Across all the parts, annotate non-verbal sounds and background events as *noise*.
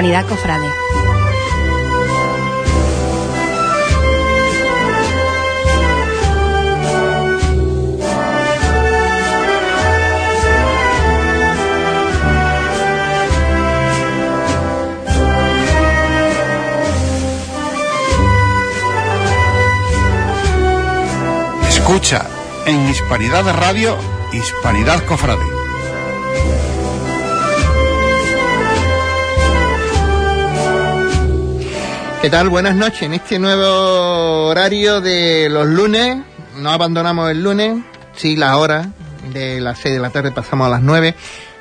Hispanidad Cofrade. Escucha en Hispanidad Radio, Hispanidad Cofrade. ¿Qué tal? Buenas noches. En este nuevo horario de los lunes, no abandonamos el lunes, sí la hora, de las 6 de la tarde pasamos a las 9.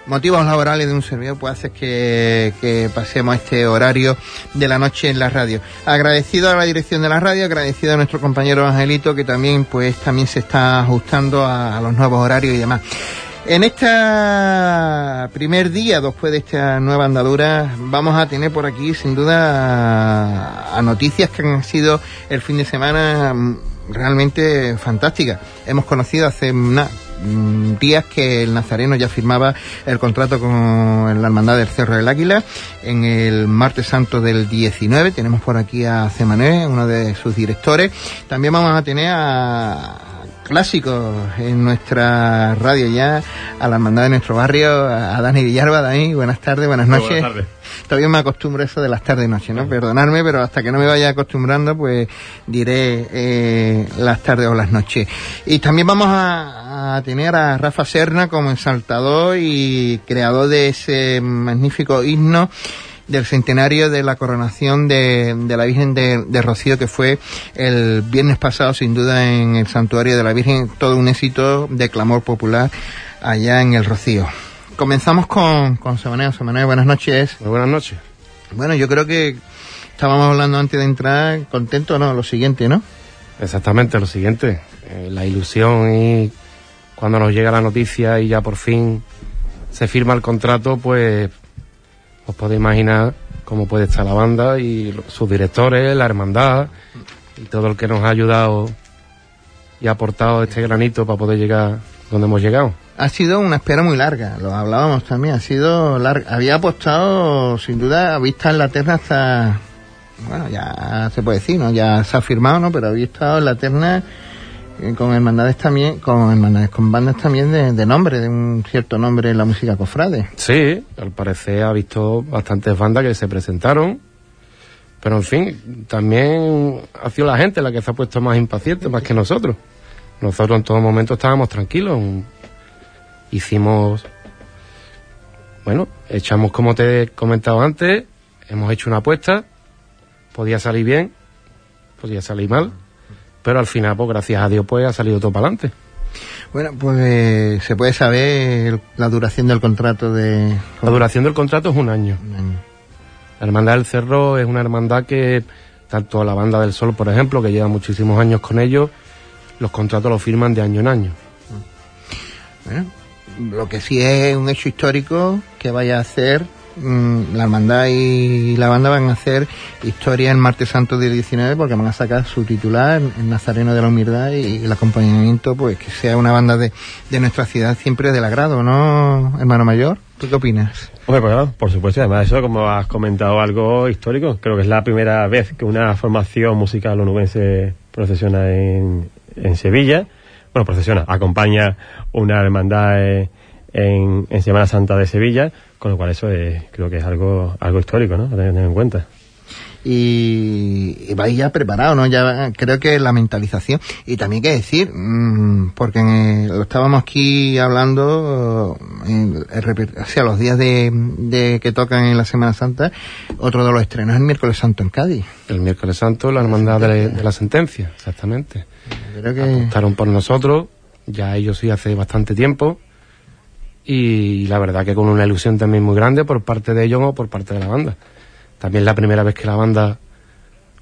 Motivos laborales de un servidor pues hace que, que pasemos este horario de la noche en la radio. Agradecido a la dirección de la radio, agradecido a nuestro compañero Angelito que también pues también se está ajustando a los nuevos horarios y demás. En este primer día, después de esta nueva andadura, vamos a tener por aquí, sin duda, a, noticias que han sido el fin de semana mm, realmente fantásticas. Hemos conocido hace mm, días que el Nazareno ya firmaba el contrato con la Hermandad del Cerro del Águila en el martes santo del 19. Tenemos por aquí a Cemané, uno de sus directores. También vamos a tener a clásicos en nuestra radio ya, a la hermandad de nuestro barrio, a Dani Villarba. Dani, buenas tardes, buenas noches. buenas tardes. Todavía me acostumbro a eso de las tardes y noches, ¿no? Perdonadme, pero hasta que no me vaya acostumbrando, pues diré eh, las tardes o las noches. Y también vamos a, a tener a Rafa Serna como ensaltador y creador de ese magnífico himno del centenario de la coronación de, de la Virgen de, de Rocío, que fue el viernes pasado, sin duda, en el santuario de la Virgen, todo un éxito de clamor popular allá en el Rocío. Comenzamos con, con Semaneo. Semaneo, buenas noches. Muy buenas noches. Bueno, yo creo que estábamos hablando antes de entrar, contento, ¿no? Lo siguiente, ¿no? Exactamente, lo siguiente. eh, la ilusión y cuando nos llega la noticia y ya por fin se firma el contrato, pues os podéis imaginar cómo puede estar la banda y sus directores, la hermandad y todo el que nos ha ayudado y aportado este granito para poder llegar donde hemos llegado. Ha sido una espera muy larga, lo hablábamos también, ha sido larga. Había apostado, sin duda, vista en la terna hasta, bueno, ya se puede decir, ¿no? Ya se ha firmado, ¿no? Pero había estado en la terna con hermandades también, con hermandades, con bandas también de, de nombre, de un cierto nombre en la música cofrade. Sí, al parecer ha visto bastantes bandas que se presentaron, pero en fin, también ha sido la gente la que se ha puesto más impaciente, más que nosotros. Nosotros en todo momento estábamos tranquilos, hicimos, bueno, echamos como te he comentado antes, hemos hecho una apuesta, podía salir bien, podía salir mal, pero al final, pues gracias a Dios, pues ha salido todo para adelante. Bueno, pues eh, se puede saber la duración del contrato de... La duración del contrato es un año. Un año. La Hermandad del Cerro es una hermandad que, tanto la Banda del Sol, por ejemplo, que lleva muchísimos años con ellos, los contratos los firman de año en año. Bueno, lo que sí es un hecho histórico que vaya a hacer la hermandad y la banda van a hacer historia el martes santo del 19 porque van a sacar su titular el Nazareno de la Humildad y el acompañamiento pues que sea una banda de, de nuestra ciudad siempre del agrado, ¿no, hermano mayor? ¿Tú qué opinas? Hombre, pues por supuesto, además eso, como has comentado, algo histórico. Creo que es la primera vez que una formación musical onubense procesiona en, en Sevilla. Bueno, procesiona, acompaña una hermandad eh, en, en Semana Santa de Sevilla, con lo cual eso es, creo que es algo, algo histórico, ¿no? A tener en cuenta. y, y vais ya preparado, ¿no? Ya creo que la mentalización y también que decir, mm, porque eh, lo estábamos aquí hablando en- hacia los días de, de que tocan en la Semana Santa, otro de los estrenos es el miércoles santo en Cádiz. El miércoles santo, la Hermandad de, de la Sentencia, exactamente. Creo que Apostaron por nosotros, ya ellos sí hace bastante tiempo, y la verdad que con una ilusión también muy grande por parte de ellos o por parte de la banda. También es la primera vez que la banda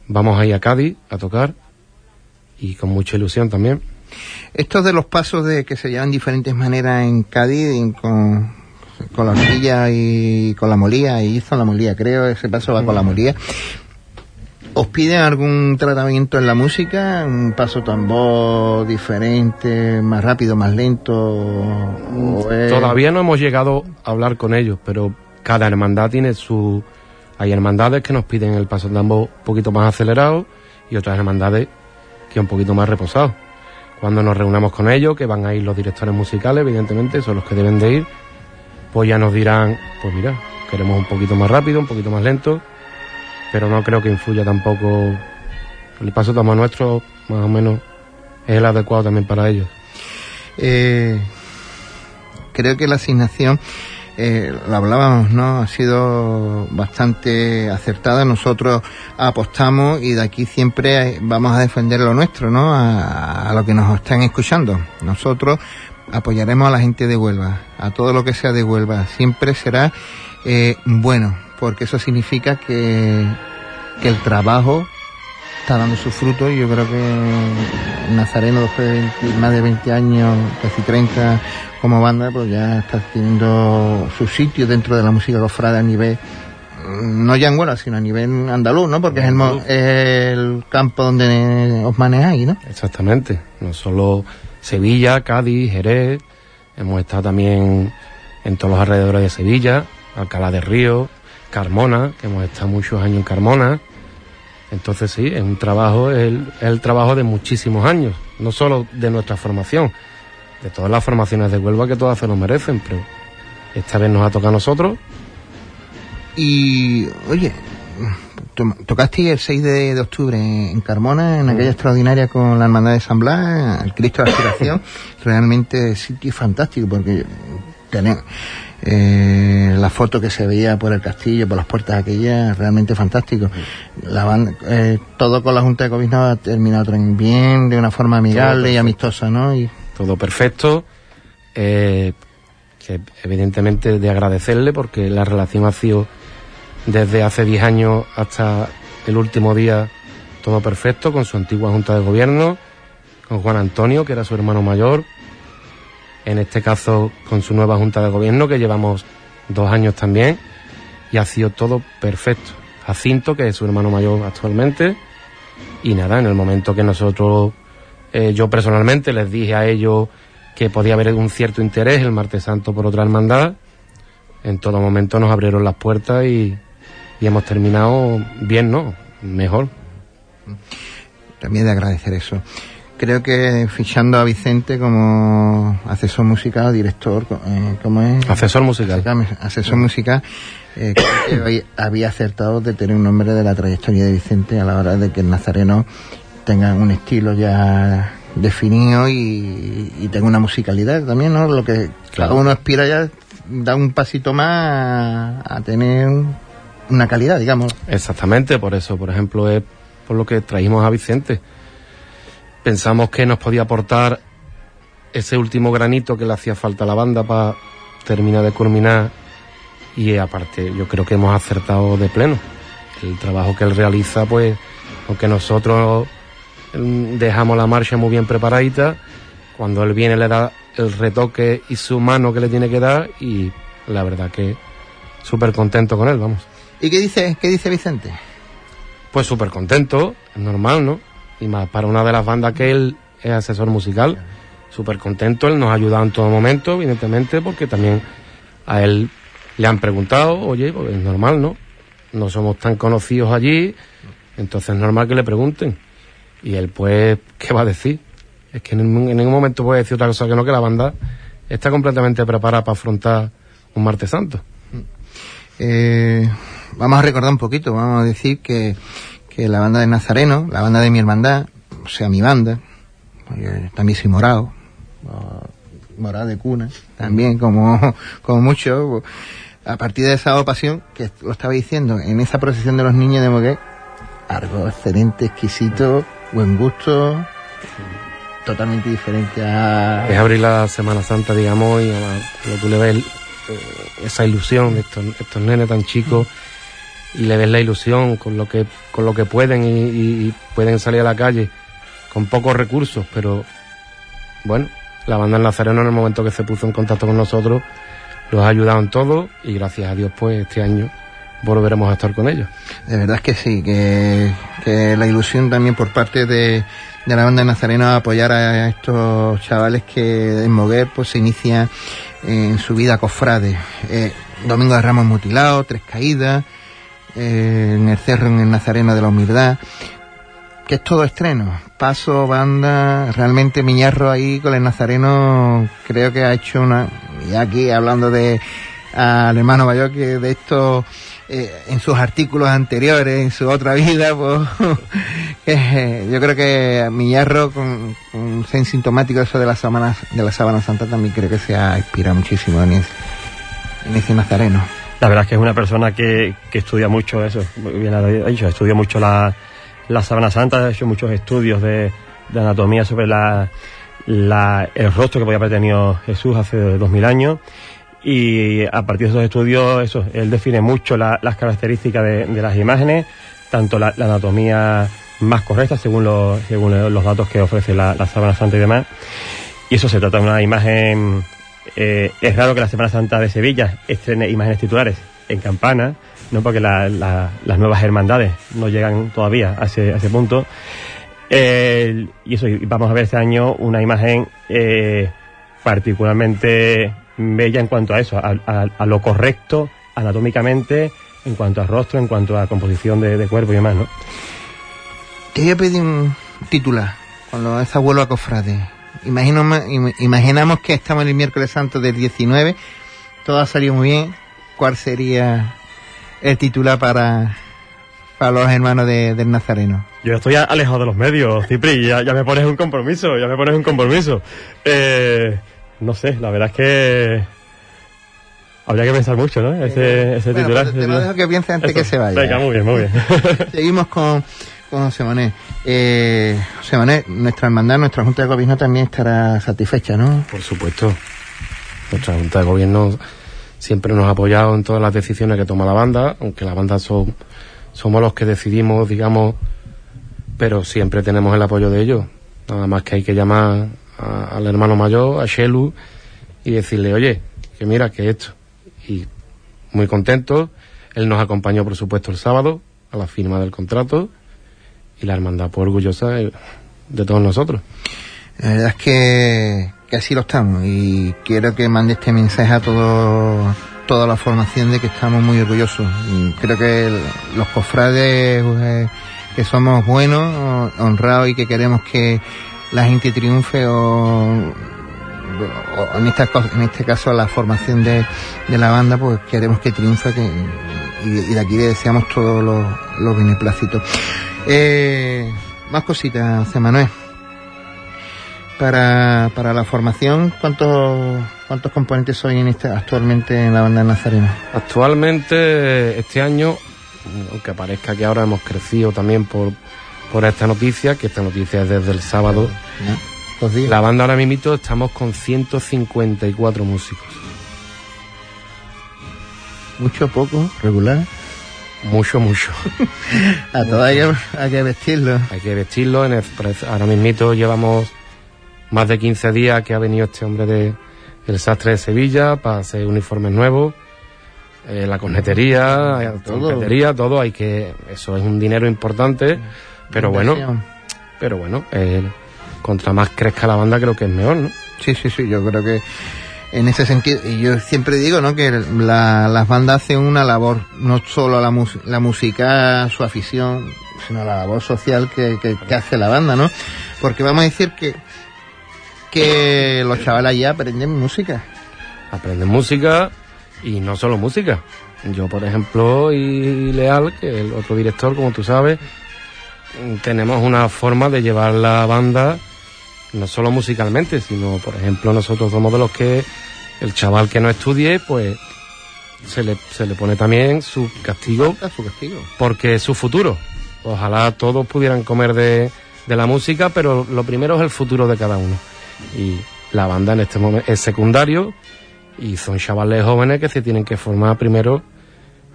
vamos a ir a Cádiz a tocar, y con mucha ilusión también. estos de los pasos de que se llevan diferentes maneras en Cádiz, con, con la horquilla y con la molía, y hizo la molía, creo, ese paso va con la molía. ¿Os piden algún tratamiento en la música? ¿Un paso tambor diferente, más rápido, más lento? Todavía no hemos llegado a hablar con ellos, pero cada hermandad tiene su, Hay hermandades que nos piden el paso de ambos un poquito más acelerado y otras hermandades que un poquito más reposado. Cuando nos reunamos con ellos, que van a ir los directores musicales, evidentemente, son los que deben de ir, pues ya nos dirán, pues mira, queremos un poquito más rápido, un poquito más lento, pero no creo que influya tampoco el paso de nuestro, más o menos, es el adecuado también para ellos. Eh, creo que la asignación eh, lo hablábamos, ¿no? Ha sido bastante acertada. Nosotros apostamos y de aquí siempre vamos a defender lo nuestro, ¿no? A, lo que nos están escuchando. Nosotros apoyaremos a la gente de Huelva, a todo lo que sea de Huelva. Siempre será eh, bueno, porque eso significa que, que el trabajo está dando su fruto y yo creo que Nazareno después de más de 20 años, casi 30 como banda, pues ya está teniendo su sitio dentro de la música cofrada a nivel no ya en Huelva, sino a nivel andaluz, ¿no? Porque es el, el campo donde os manejáis, ¿no? Exactamente. No solo Sevilla, Cádiz, Jerez, hemos estado también en todos los alrededores de Sevilla, Alcalá de Río, Carmona, que hemos estado muchos años en Carmona, entonces sí, es un trabajo, es el, trabajo de muchísimos años, no solo de nuestra formación, de todas las formaciones de Huelva que todas se lo merecen, pero esta vez nos ha tocado a nosotros. Y, oye, tocaste el 6 de, octubre en Carmona, en aquella extraordinaria con la Hermandad de San Blas, el Cristo de la Aspiración, *laughs* realmente sitio fantástico porque tenemos eh, la foto que se veía por el castillo, por las puertas aquellas, realmente fantástico. La banda, eh, todo con la Junta de Gobierno ha terminado bien, de una forma amigable y amistosa, ¿no? Y... Todo perfecto. Eh, que evidentemente de agradecerle porque la relación ha sido desde hace 10 años hasta el último día todo perfecto con su antigua Junta de Gobierno, con Juan Antonio, que era su hermano mayor, en este caso con su nueva Junta de Gobierno, que llevamos dos años también, y ha sido todo perfecto. Jacinto, que es su hermano mayor actualmente, y nada, en el momento que nosotros, eh, yo personalmente les dije a ellos que podía haber un cierto interés el martes santo por otra hermandad, en todo momento nos abrieron las puertas y, y hemos terminado bien, ¿no? Mejor. También de agradecer eso creo que fichando a Vicente como asesor musical, director, eh, ¿cómo es? Asesor musical. Asesor musical, eh, que *coughs* había acertado de tener un nombre de la trayectoria de Vicente a la hora de que el nazareno tenga un estilo ya definido y, tenga una musicalidad también, ¿no? Lo que cada uno aspira ya da un pasito más a, a tener una calidad, digamos. Exactamente, por eso, por ejemplo, es por lo que trajimos a Vicente pensamos que nos podía aportar ese último granito que le hacía falta a la banda para terminar de culminar y aparte yo creo que hemos acertado de pleno. El trabajo que él realiza, pues, aunque nosotros mm, dejamos la marcha muy bien preparadita, cuando él viene le da el retoque y su mano que le tiene que dar y la verdad que súper contento con él, vamos. ¿Y qué dice, qué dice Vicente? Pues súper contento, es normal, ¿no? Y más para una de las bandas que él es asesor musical. Súper contento, él nos ha ayudado en todo momento, evidentemente, porque también a él le han preguntado, oye, pues es normal, ¿no? No somos tan conocidos allí, entonces es normal que le pregunten. Y él, pues, ¿qué va a decir? Es que en, ningún momento puede decir otra cosa que no, que la banda está completamente preparada para afrontar un martes santo. Eh, vamos a recordar un poquito, vamos a decir que que la banda de Nazareno, la banda de mi hermandad, o sea, mi banda, también soy morado, morado de cuna, también como, *laughs* como mucho, a partir de esa pasión, que lo estaba diciendo, en esa procesión de los niños de Mogué, algo excelente, exquisito, buen gusto, totalmente diferente a... Es abrir la Semana Santa, digamos, y a tú le ves eh, esa ilusión de estos, estos nenes tan chicos y le ves la ilusión con lo que, con lo que pueden y, pueden salir a la calle con pocos recursos, pero bueno, la banda Nazareno en el momento que se puso en contacto con nosotros los ha ayudado en todo y gracias a Dios pues este año volveremos a estar con ellos. De verdad es que sí, que, la ilusión también por parte de, de la banda Nazareno a apoyar a estos chavales que en Moguer pues se inicia en su vida cofrade. Eh, Domingo de Ramos mutilado, tres caídas, en el Cerro, en el Nazareno de la Humildad, que es todo estreno. Paso, banda, realmente Miñarro ahí con el Nazareno creo que ha hecho una... Y aquí hablando de al hermano mayor que de esto eh, en sus artículos anteriores, en su otra vida, pues *laughs* eh, yo creo que Miñarro con, con ser sintomático eso de las sábanas de la sábana santa también creo que se ha inspirado muchísimo en ese, en ese nazareno. La verdad es que es una persona que, que estudia mucho eso, bien ha dicho, estudia mucho la, la sábana santa, ha hecho muchos estudios de, anatomía sobre la, el rostro que podía haber tenido Jesús hace dos mil años y a partir de esos estudios, eso, él define mucho la, las características de, las imágenes, tanto la, anatomía más correcta según, los, según los datos que ofrece la, la Sábana Santa y demás. Y eso se trata de una imagen. Eh, es raro que la Semana Santa de Sevilla estrene imágenes titulares en campana, no porque la, las nuevas hermandades no llegan todavía a ese, a ese punto. Y eso, vamos a ver este año una imagen eh, particularmente bella en cuanto a eso, a, lo correcto anatómicamente, en cuanto a rostro, en cuanto a composición de, de cuerpo y demás, ¿no? Te voy a pedir un titular, cuando es abuelo a cofrade. Imagino, imaginamos que estamos en el miércoles santo del 19, todo ha salido muy bien. ¿Cuál sería el titular para, para los hermanos de, del Nazareno? Yo estoy alejado de los medios, Cipri, ya, ya me pones un compromiso, ya me pones un compromiso. Eh, no sé, la verdad es que habría que pensar mucho, ¿no? Ese, ese bueno, titular. Pues te lo dejo que piense antes Eso. que se vaya. Venga, muy bien, muy bien. *laughs* Seguimos con, con Manuel. Eh, Manuel, nuestra hermandad, nuestra Junta de Gobierno también estará satisfecha, ¿no? Por supuesto. Nuestra Junta de Gobierno siempre nos ha apoyado en todas las decisiones que toma la banda, aunque la banda son, somos los que decidimos, digamos, pero siempre tenemos el apoyo de ellos. Nada más que hay que llamar al hermano mayor, a Shelu, y decirle, oye, que mira, que esto. Y muy contento. Él nos acompañó, por supuesto, el sábado a la firma del contrato y la hermandad pues orgullosa de, todos nosotros. La verdad es que, que, así lo estamos y quiero que mande este mensaje a todo, toda la formación de que estamos muy orgullosos. Creo que los cofrades eh, que somos buenos, honrados y que queremos que la gente triunfe o, o en, esta, en este caso la formación de, de la banda pues queremos que triunfe que, y, y, de aquí le deseamos todos los, los beneplácitos. Eh, más cositas, José Manuel. Para, para la formación, ¿cuántos, ¿cuántos componentes soy en esta, actualmente en la banda de Nazareno? Actualmente, este año, aunque parezca que ahora hemos crecido también por, por esta noticia, que esta noticia es desde el sábado. ¿No? La banda ahora mismo estamos con 154 músicos. ¿Mucho, poco, regular? Mucho, mucho. a *laughs* todo hay, hay, que vestirlo. Hay que vestirlo. En el, ahora mismo llevamos más de 15 días que ha venido este hombre de el sastre de Sevilla para hacer uniformes nuevos. Eh, la cornetería, todo. todo. Hay que, eso es un dinero importante, pero bueno, pero bueno, eh, contra más crezca la banda creo que es mejor, ¿no? Sí, sí, sí, yo creo que en ese sentido, y yo siempre digo, ¿no? Que la, las bandas hacen una labor, no solo la, mus, la música, su afición, sino la labor social que, que, que, hace la banda, ¿no? Porque vamos a decir que, que los chavales ya aprenden música. Aprenden música y no solo música. Yo, por ejemplo, y Leal, que es el otro director, como tú sabes, tenemos una forma de llevar la banda no solo musicalmente, sino, por ejemplo, nosotros somos de los que el chaval que no estudie, pues se le, se le pone también su castigo, su castigo, porque es su futuro. Ojalá todos pudieran comer de, de la música, pero lo primero es el futuro de cada uno. Y la banda en este momento es secundario y son chavales jóvenes que se tienen que formar primero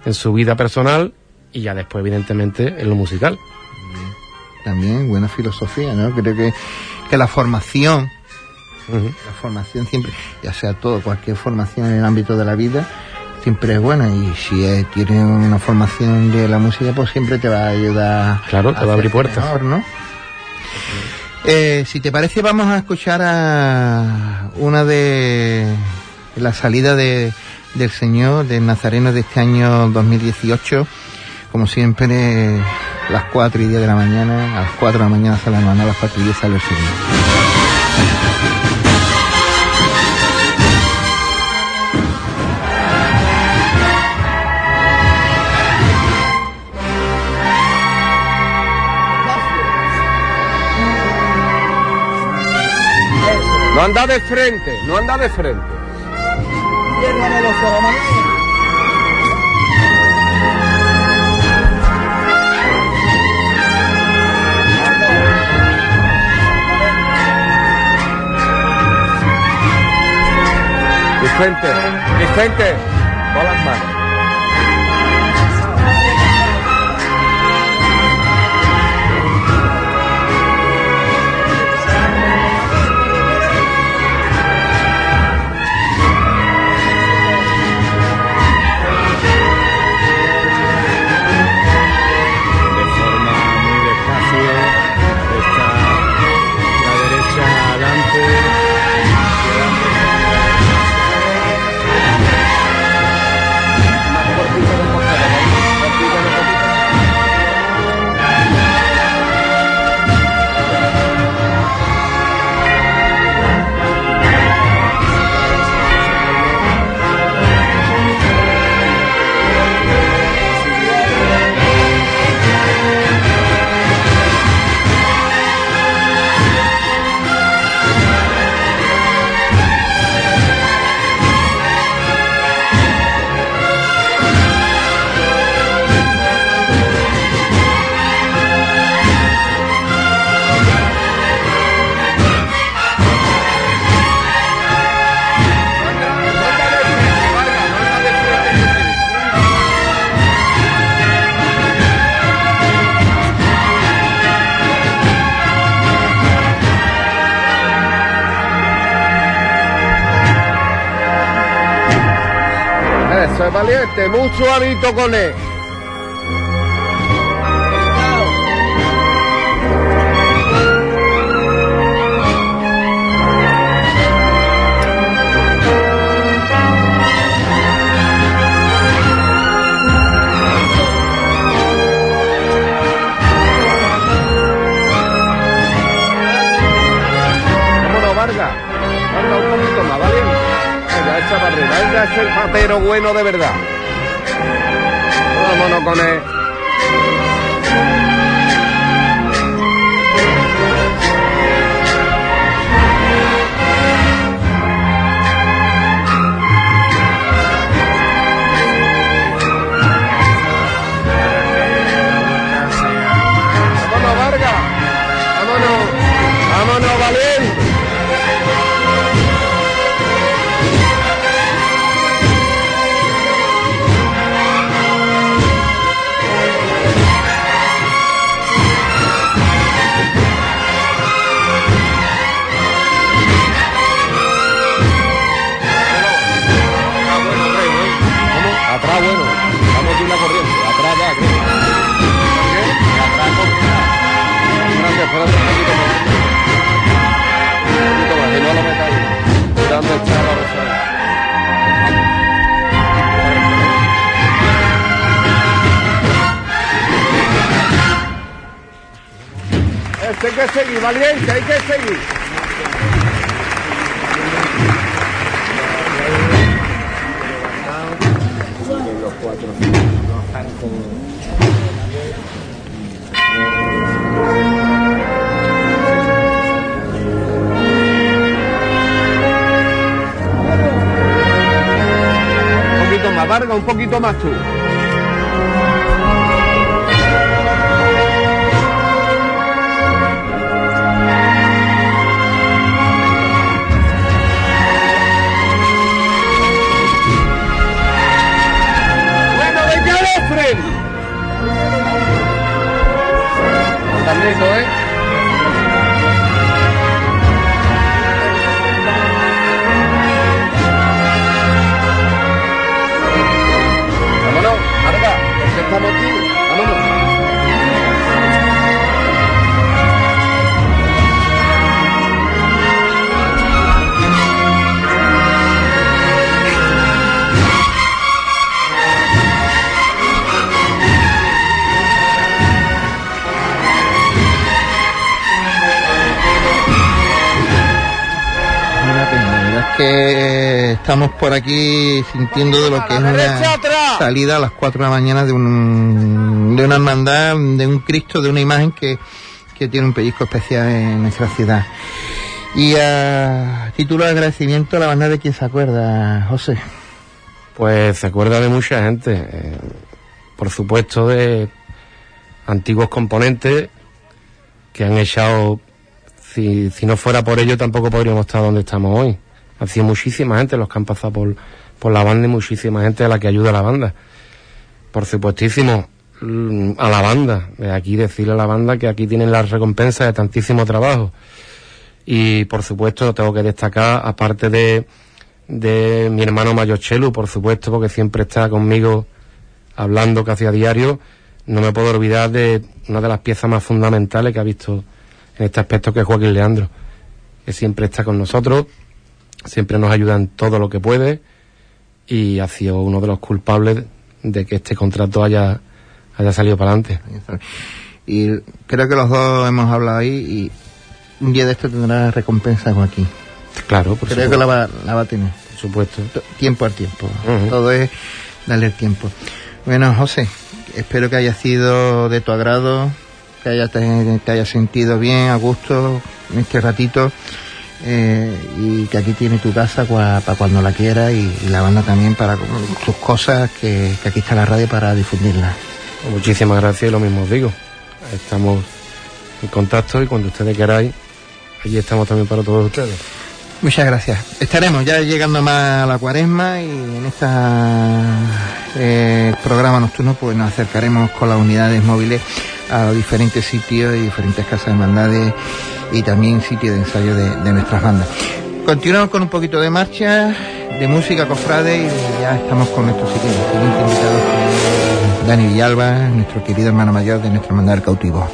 en su vida personal y ya después, evidentemente, en lo musical. También buena filosofía, ¿no? Creo que que la formación, uh -huh. la formación siempre, ya sea todo, cualquier formación en el ámbito de la vida, siempre es buena y si es, tienes una formación de la música, pues siempre te va a ayudar. Claro, te va a abrir puertas. Mejor, ¿no? Eh, si te parece, vamos a escuchar a una de la salida de, del Señor, del Nazareno de este año 2018, como siempre, las 4 y 10 de la mañana, a las 4 de la mañana salen a las 4 y 10 sale el segundo. No anda de frente, no anda de frente. Vicente, Vicente, con las manos. Hábito con él. Vargas. Vargas, un poquito más, ¿vale? Venga, para arriba. Venga, es el patero bueno de verdad. Hay que seguir, valiente, hay que seguir. Un poquito más, Varga, un poquito más tú. Estamos por aquí sintiendo de lo que es una salida a las 4 de la mañana de, un, de una hermandad, de un Cristo, de una imagen que, que tiene un pellizco especial en nuestra ciudad. Y a título de agradecimiento a la banda de quien se acuerda, José. Pues se acuerda de mucha gente. eh, por supuesto de antiguos componentes que han echado, si, si no fuera por ello tampoco podríamos estar donde estamos hoy. Han sido muchísima gente los que han pasado por, por la banda y muchísima gente a la que ayuda la banda. Por supuestísimo, mm, a la banda, de aquí decirle a la banda que aquí tienen la recompensa de tantísimo trabajo. Y por supuesto tengo que destacar, aparte de, de mi hermano mayor Chelu, por supuesto, porque siempre está conmigo hablando casi a diario, no me puedo olvidar de una de las piezas más fundamentales que ha visto en este aspecto, que es Joaquín Leandro, que siempre está con nosotros, siempre nos ayuda en todo lo que puede y ha sido uno de los culpables de que este contrato haya, haya salido para adelante. Y creo que los dos hemos hablado ahí y un día de esto tendrá recompensa Joaquín. Claro, por creo que la va, la va a tener. Por supuesto. Tiempo al tiempo. Todo es darle el tiempo. Bueno, José, espero que haya sido de tu agrado, que haya te, te haya sentido bien, a gusto en este ratito. Eh, y que aquí tiene tu casa para cuando la quiera y, la banda también para sus cosas, que, que aquí está la radio para difundirla. Muchísimas gracias y lo mismo os digo. Estamos en contacto y cuando ustedes queráis, allí estamos también para todos ustedes. Muchas gracias. Estaremos ya llegando más a la cuaresma y en este programa nocturno pues nos acercaremos con las unidades móviles a diferentes sitios y diferentes casas de hermandades y también sitios de ensayo de, nuestras bandas. Continuamos con un poquito de marcha, de música cofrade y ya estamos con nuestro siguiente, siguiente invitado, Dani Villalba, nuestro querido hermano mayor de nuestra hermandad del cautivo.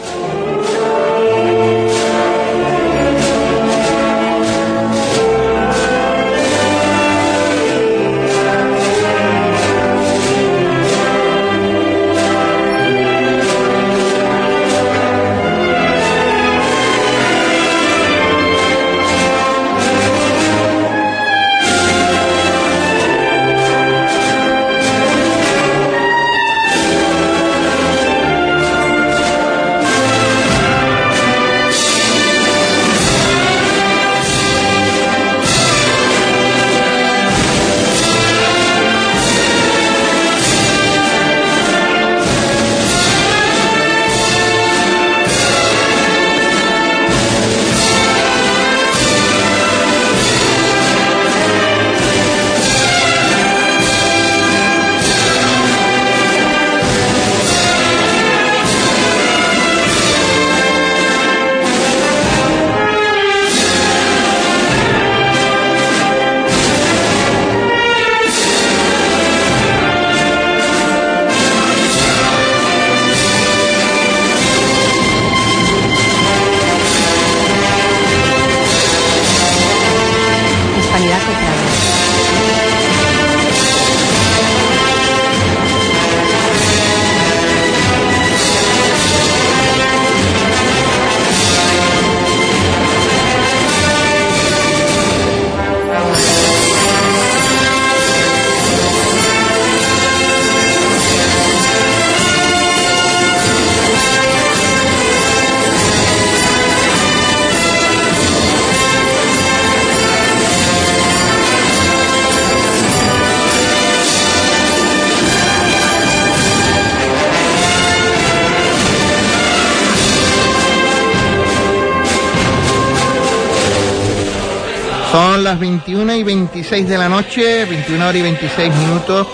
Son las 21 y 26 de la noche, 21 horas y 26 minutos.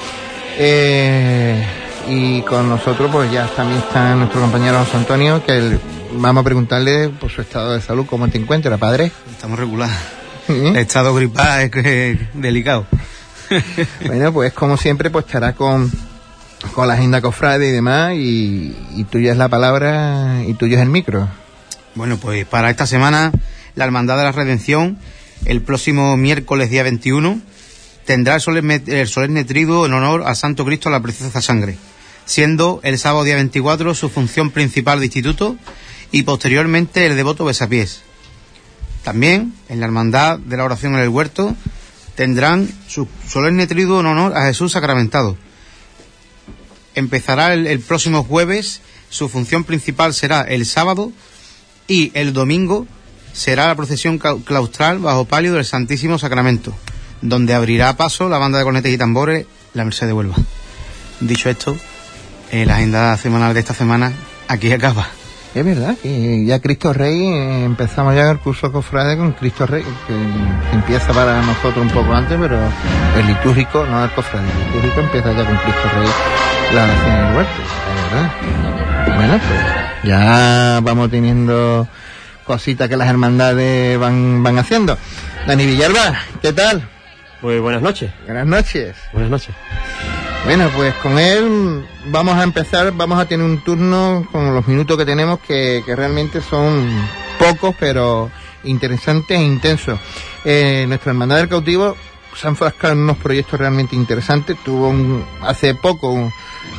eh, y con nosotros pues ya también está nuestro compañero José Antonio, que el- vamos a preguntarle por su estado de salud, cómo te encuentras, padre. Estamos regular. ¿Eh? El estado gripal es es delicado. *laughs* Bueno, pues como siempre, pues estará con, con la agenda cofrade y demás, y, y tuya es la palabra y tuyo es el micro. Bueno, pues para esta semana, la Hermandad de la Redención, el próximo miércoles día 21, tendrá el solemne, el en honor a Santo Cristo la Preciosa Sangre, siendo el sábado día 24 su función principal de instituto y posteriormente el devoto besapiés. También, en la Hermandad de la Oración en el Huerto, tendrán su solemne triduo en honor a Jesús sacramentado. Empezará el próximo jueves, su función principal será el sábado y el domingo será la procesión clau- claustral bajo palio del Santísimo Sacramento, donde abrirá paso la banda de cornetes y tambores La Merced de Huelva. Dicho esto, eh, la agenda semanal de esta semana aquí acaba. Es verdad que ya Cristo Rey, eh, empezamos ya el curso cofrade con Cristo Rey, que, empieza para nosotros un poco antes, pero el litúrgico, no el cofrade, el litúrgico empieza ya con Cristo Rey la oración en el huerto, es verdad. Bueno, pues ya vamos teniendo cositas que las hermandades van, van haciendo. Dani Villalba, ¿qué tal? Pues buenas noches. Buenas noches. Buenas noches. Bueno, pues con él vamos a empezar, vamos a tener un turno con los minutos que tenemos que, que realmente son pocos, pero interesantes e intensos. Eh, nuestra hermandad del cautivo se ha enfrascado en unos proyectos realmente interesantes. Tuvo un- hace poco un,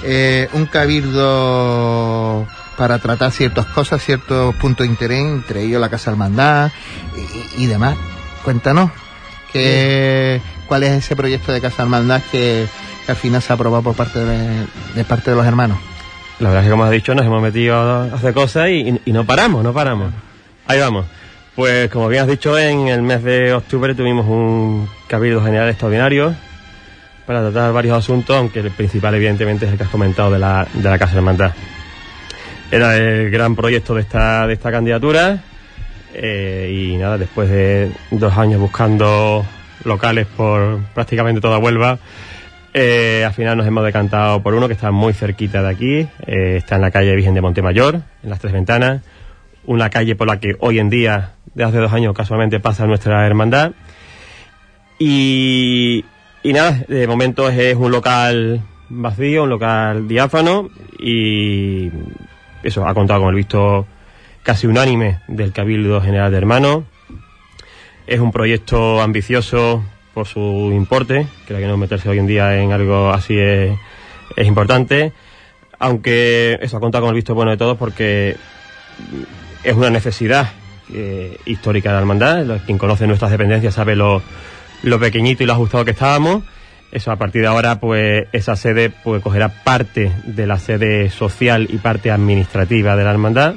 eh, un cabildo para tratar ciertas cosas, ciertos puntos de interés, entre ellos la Casa Hermandad y, y demás. Cuéntanos, que, ¿cuál es ese proyecto de Casa Hermandad que, que al final se ha aprobado por parte de, de parte de los hermanos? La verdad es que, como has dicho, nos hemos metido a hacer cosas y, y no paramos, no paramos. Ahí vamos. Pues, como bien has dicho, en el mes de octubre tuvimos un cabildo general extraordinario para tratar varios asuntos, aunque el principal, evidentemente, es el que has comentado de la, de la Casa Hermandad. Era el gran proyecto de esta, de esta candidatura eh, y nada, después de dos años buscando locales por prácticamente toda Huelva, eh, al final nos hemos decantado por uno que está muy cerquita de aquí, eh, está en la calle Virgen de Montemayor, en las Tres Ventanas, una calle por la que hoy en día, de hace dos años casualmente, pasa nuestra hermandad. Y, y nada, de momento es, es un local vacío, un local diáfano y eso ha contado con el visto casi unánime del Cabildo General de Hermanos. Es un proyecto ambicioso por su importe, creo que no meterse hoy en día en algo así es, importante, aunque eso ha contado con el visto bueno de todos porque es una necesidad eh, histórica de la hermandad. Quien conoce nuestras dependencias sabe lo, lo pequeñito y lo ajustado que estábamos. Eso a partir de ahora, pues esa sede pues cogerá parte de la sede social y parte administrativa de la hermandad.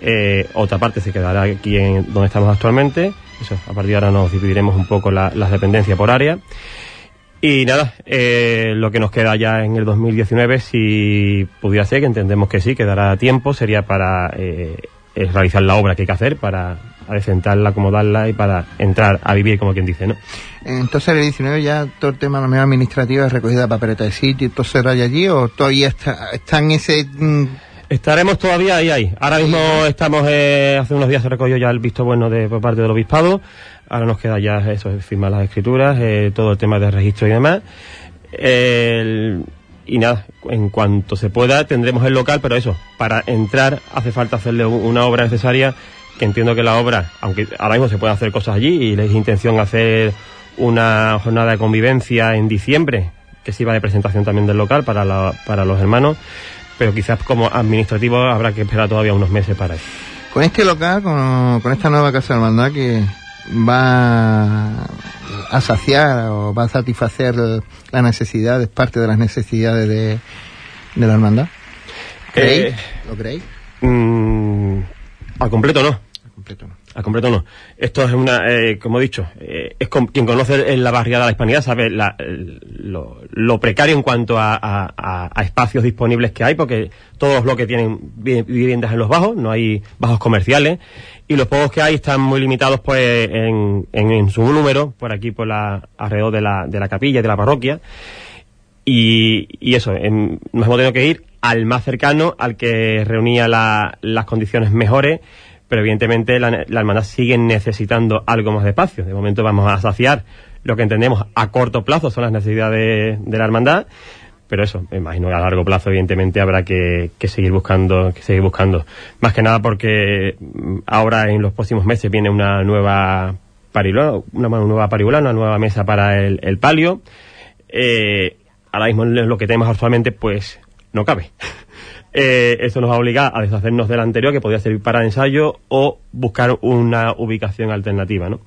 Eh, otra parte se quedará aquí en donde estamos actualmente. Eso, a partir de ahora nos dividiremos un poco la- las dependencias por área. Y nada, eh, lo que nos queda ya en el 2019, si pudiera ser, que entendemos que sí, quedará tiempo, sería para eh, realizar la obra que hay que hacer, para adecentarla, acomodarla y para entrar a vivir, como quien dice, ¿no? Entonces el 19 ya todo el tema de administrativa, recogida de papeleta de sitio, todo se raya allí o todavía está, está en ese... mm, Estaremos todavía ahí, ahí. Ahora mismo estamos, eh, hace unos días se recogió ya el visto bueno de, por parte del obispado. Ahora nos queda ya eso, firmar las escrituras, eh, todo el tema de registro y demás. El- y nada, en cuanto se pueda tendremos el local, pero eso, para entrar hace falta hacerle una obra necesaria, entiendo que la obra, aunque ahora mismo se pueden hacer cosas allí y les intención hacer una jornada de convivencia en diciembre, que sirva de presentación también del local para, la- para los hermanos, pero quizás como administrativo habrá que esperar todavía unos meses para eso. Con este local, con, con esta nueva Casa de Hermandad que va a saciar o va a satisfacer las necesidades, parte de las necesidades de, de la Hermandad. ¿Creéis? Eh, ¿Lo creéis? Mm, al completo no. Completo no. Al completo no. Esto es una, eh, como he dicho, eh, es con- quien conoce en la barriada de la hispanidad sabe la- el- lo, lo precario en cuanto a, a- espacios disponibles que hay, porque todos los bloques tienen vi- viviendas en los bajos, no hay bajos comerciales, y los pocos que hay están muy limitados pues en, en- en su número, por aquí, por la, alrededor de la, de la capilla de la parroquia. Y, y eso, em, nos hemos tenido que ir al más cercano, al que reunía la- las condiciones mejores, pero evidentemente la, hermandad sigue necesitando algo más de espacio. De momento vamos a saciar lo que entendemos a corto plazo son las necesidades de la hermandad, pero eso, me imagino que a largo plazo evidentemente habrá que, que seguir buscando, que seguir buscando. Más que nada porque mm, ahora en los próximos meses viene una nueva paribula, una nueva una nueva mesa para el, el palio. Eh, ahora mismo lo que tenemos actualmente pues no cabe. *laughs* Eh, eso nos va a obligar a deshacernos del anterior que podría servir para ensayo o buscar una ubicación alternativa, ¿no?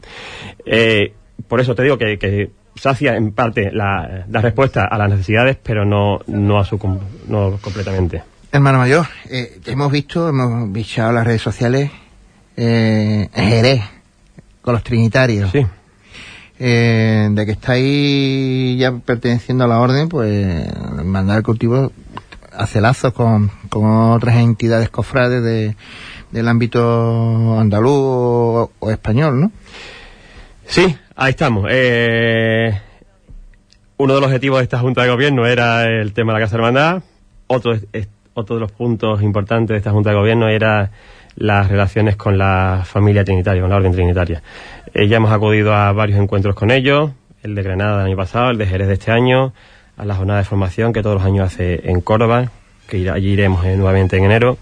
Eh, por eso te digo que, que sacia en parte la, la respuesta a las necesidades, pero no, no a su no completamente. Hermano mayor, eh, hemos visto, hemos bichado las redes sociales eh, en Jerez, con los trinitarios. Sí. Eh, de que estáis ya perteneciendo a la orden, pues mandar el cultivo hace lazos con, con otras entidades cofrades de, del ámbito andaluz o, español, ¿no? Sí, ahí estamos. Eh, uno de los objetivos de esta Junta de Gobierno era el tema de la Casa Hermandad. Otro, otro de los puntos importantes de esta Junta de Gobierno era las relaciones con la familia trinitaria, con la orden trinitaria. Eh, ya hemos acudido a varios encuentros con ellos, el de Granada del año pasado, el de Jerez de este año, a la jornada de formación que todos los años hace en Córdoba, que allí iremos eh, nuevamente en enero.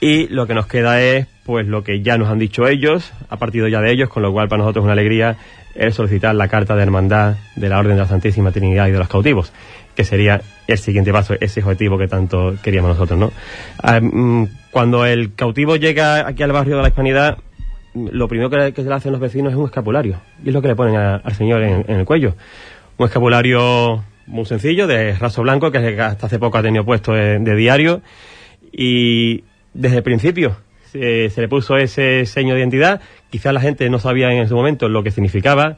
Y lo que nos queda es, pues, lo que ya nos han dicho ellos, a partido ya de ellos, con lo cual para nosotros es una alegría el solicitar la carta de hermandad de la Orden de la Santísima Trinidad y de los cautivos, que sería el siguiente paso, ese objetivo que tanto queríamos nosotros, ¿no? Ah, mm, cuando el cautivo llega aquí al barrio de la Hispanidad, lo primero que, que le hacen los vecinos es un escapulario, y es lo que le ponen al señor en, en el cuello. Un escapulario muy sencillo, de raso blanco, que hasta hace poco ha tenido puesto de- diario, y desde el principio se, se le puso ese sello de identidad. Quizás la gente no sabía en ese momento lo que significaba,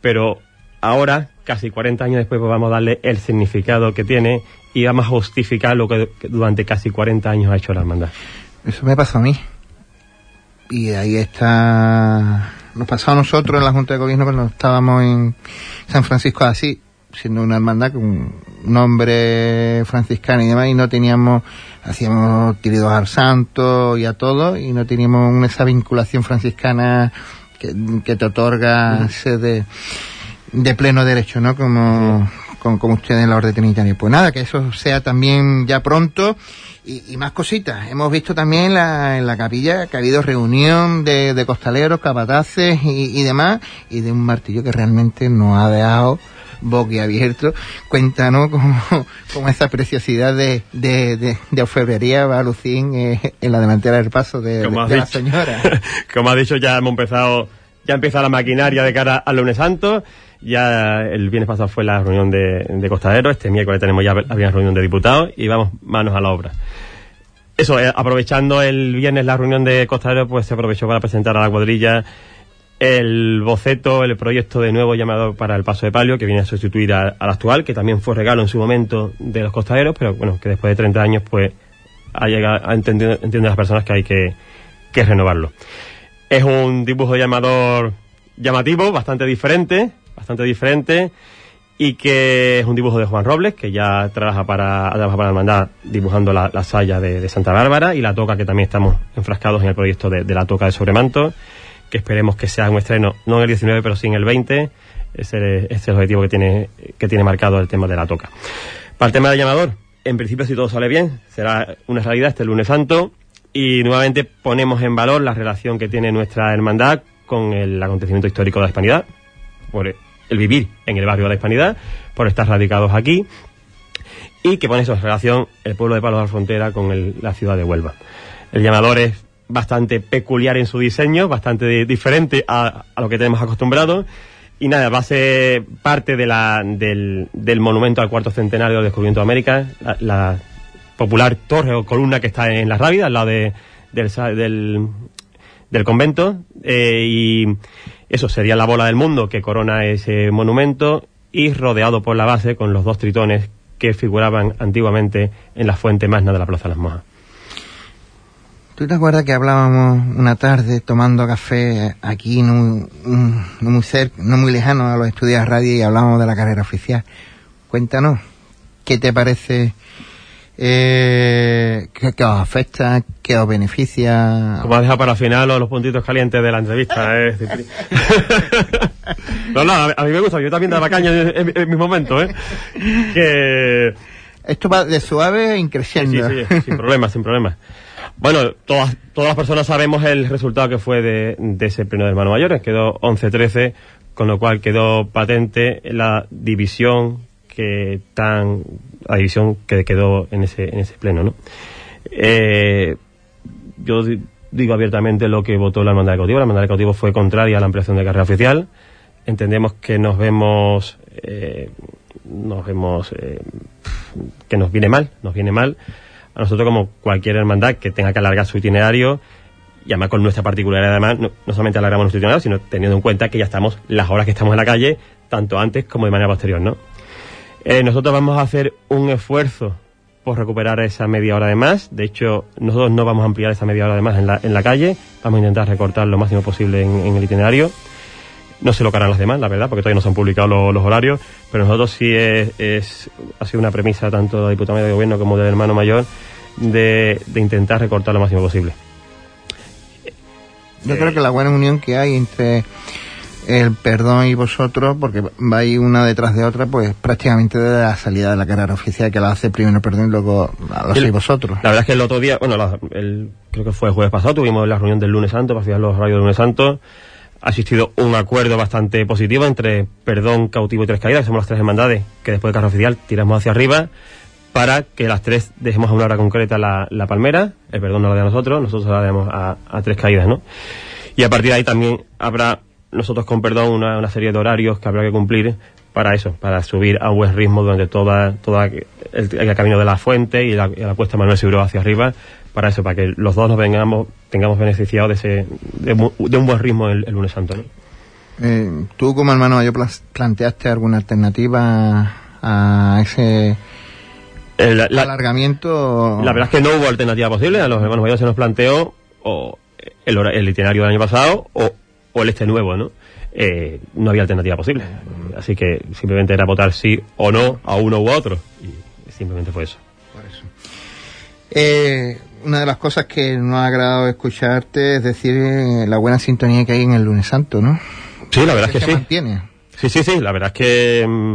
pero ahora, casi 40 años después, pues vamos a darle el significado que tiene y vamos a justificar lo que, durante casi 40 años ha hecho la hermandad. Eso me pasó a mí. Y ahí está. Nos pasó a nosotros en la Junta de Gobierno cuando estábamos en San Francisco de Asís, siendo una hermandad con un nombre franciscano y demás, y no teníamos. Hacíamos tiridos al santo y a todo, y no teníamos esa vinculación franciscana que, que te otorga ser de, de pleno derecho, ¿no? Como, como, como ustedes en la orden trinitaria. Pues nada, que eso sea también ya pronto y, y más cositas. Hemos visto también en la, en la capilla que ha habido reunión de, de costaleros, capataces y, y demás, y de un martillo que realmente nos ha dejado boquiabierto. Cuéntanos cómo, cómo esa preciosidad de, de, de, de orfebrería va a lucir eh, en la delantera del paso de, de- de la señora. *laughs* Como has dicho, ya hemos empezado, ya empieza la maquinaria de cara al lunes santo. Ya el viernes pasado fue la reunión de, de Costadero, este miércoles tenemos ya la primera reunión de diputados y vamos manos a la obra. Eso, eh, aprovechando el viernes la reunión de Costadero, pues se aprovechó para presentar a la cuadrilla el boceto, el proyecto de nuevo llamador para el paso de palio, que viene a sustituir a- al actual, que también fue regalo en su momento de los costaderos, pero bueno, que después de 30 años, pues ha llegado, ha entendido, entienden las personas que hay que, que renovarlo. Es un dibujo llamador llamativo, bastante diferente, bastante diferente, y que es un dibujo de Juan Robles, que ya trabaja para, ha trabajado para la hermandad dibujando la, saya de, de Santa Bárbara y la toca, que también estamos enfrascados en el proyecto de, de la toca de sobremanto, que esperemos que sea un estreno, no en el 19, pero sí en el 20. Ese, ese es el objetivo que tiene, que tiene marcado el tema de la toca. Para el tema del llamador, en principio, si todo sale bien, será una realidad este lunes santo. Y nuevamente ponemos en valor la relación que tiene nuestra hermandad con el acontecimiento histórico de la hispanidad, por el vivir en el barrio de la hispanidad, por estar radicados aquí, y que pone eso en relación el pueblo de Palos de la Frontera con el- la ciudad de Huelva. El llamador es bastante peculiar en su diseño, bastante di- diferente a, a lo que tenemos acostumbrado. Y nada, va a ser parte de la, del, del monumento al cuarto centenario del descubrimiento de América, la, la popular torre o columna que está en la Rábida, al lado de- del, del convento. eh, y eso sería la bola del mundo que corona ese monumento y rodeado por la base con los dos tritones que figuraban antiguamente en la fuente magna de la Plaza de las Mojas. ¿Tú te acuerdas que hablábamos una tarde tomando café aquí, no, no muy cerca, no muy lejano a los estudios de radio y hablábamos de la carrera oficial? Cuéntanos, ¿qué te parece? Eh, ¿qué, os afecta? ¿Qué os beneficia? Como has dejado para el final los, los puntitos calientes de la entrevista, ¿eh? *laughs* No, no, a, a mí me gusta, yo también daba caña en, en- en mis momentos, ¿eh? Que... Esto va de suave a Sí, increciendo. sí, sin problemas, sin problemas. Bueno, todas, todas las personas sabemos el resultado que fue de, de ese pleno de hermanos mayores. Quedó 11-13, con lo cual quedó patente la división que tan la división que quedó en ese en ese pleno, ¿no? Eh, yo di- digo abiertamente lo que votó la hermandad de cautivo. La hermandad de cautivo fue contraria a la ampliación de carrera oficial. entendemos que nos vemos, eh, nos vemos, eh, que nos viene mal, nos viene mal. A nosotros como cualquier hermandad que tenga que alargar su itinerario y además con nuestra particularidad además no, solamente alargamos nuestro itinerario sino teniendo en cuenta que ya estamos las horas que estamos en la calle tanto antes como de manera posterior no Eh, nosotros vamos a hacer un esfuerzo por recuperar esa media hora de más. De hecho nosotros no vamos a ampliar esa media hora de más en la, en la calle. Vamos a intentar recortar lo máximo posible en el itinerario no sé lo que harán los demás, la verdad, porque todavía no se han publicado lo- los horarios, pero nosotros sí es, es- ha sido una premisa tanto de la Diputada de Gobierno como del hermano mayor de, de intentar recortar lo máximo posible. Yo creo que la buena unión que hay entre el perdón y vosotros, porque vais una detrás de otra, pues prácticamente de la salida de la carrera oficial, que la hace primero el perdón y luego lo hacéis vosotros. La verdad es que el otro día, bueno, la- el- creo que fue el jueves pasado, tuvimos la reunión del lunes santo para fijar los horarios del lunes santo. Ha existido un acuerdo bastante positivo entre Perdón, Cautivo y Tres Caídas, que somos las tres hermandades que después de carro oficial tiramos hacia arriba para que las tres dejemos a una hora concreta la, la palmera, el perdón no la de nosotros, nosotros la damos a, a Tres Caídas, ¿no? Y a partir de ahí también habrá nosotros con perdón una, una serie de horarios que habrá que cumplir para eso, para subir a buen ritmo durante toda, toda el, el camino de la fuente y la, y la puesta Manuel Seguro hacia arriba, para eso, para que los dos nos vengamos, tengamos beneficiado de ese, de, de un buen ritmo el, el lunes santo, ¿no? Eh, ¿Tú como hermano mayor planteaste alguna alternativa a ese Eh, la- la- alargamiento? La verdad es que no hubo alternativa posible. A los hermanos mayores se nos planteó o el, hora- el itinerario del año pasado o, o el este nuevo, ¿no? Eh, no había alternativa posible. Así que simplemente era votar sí o no a uno u otro. Y simplemente fue eso. Por eso. Eh, una de las cosas que nos ha agradado escucharte es decir eh, la buena sintonía que hay en el lunes santo, ¿no? Sí, la verdad es que sí. mantiene. Sí, sí, sí. La verdad es que mm,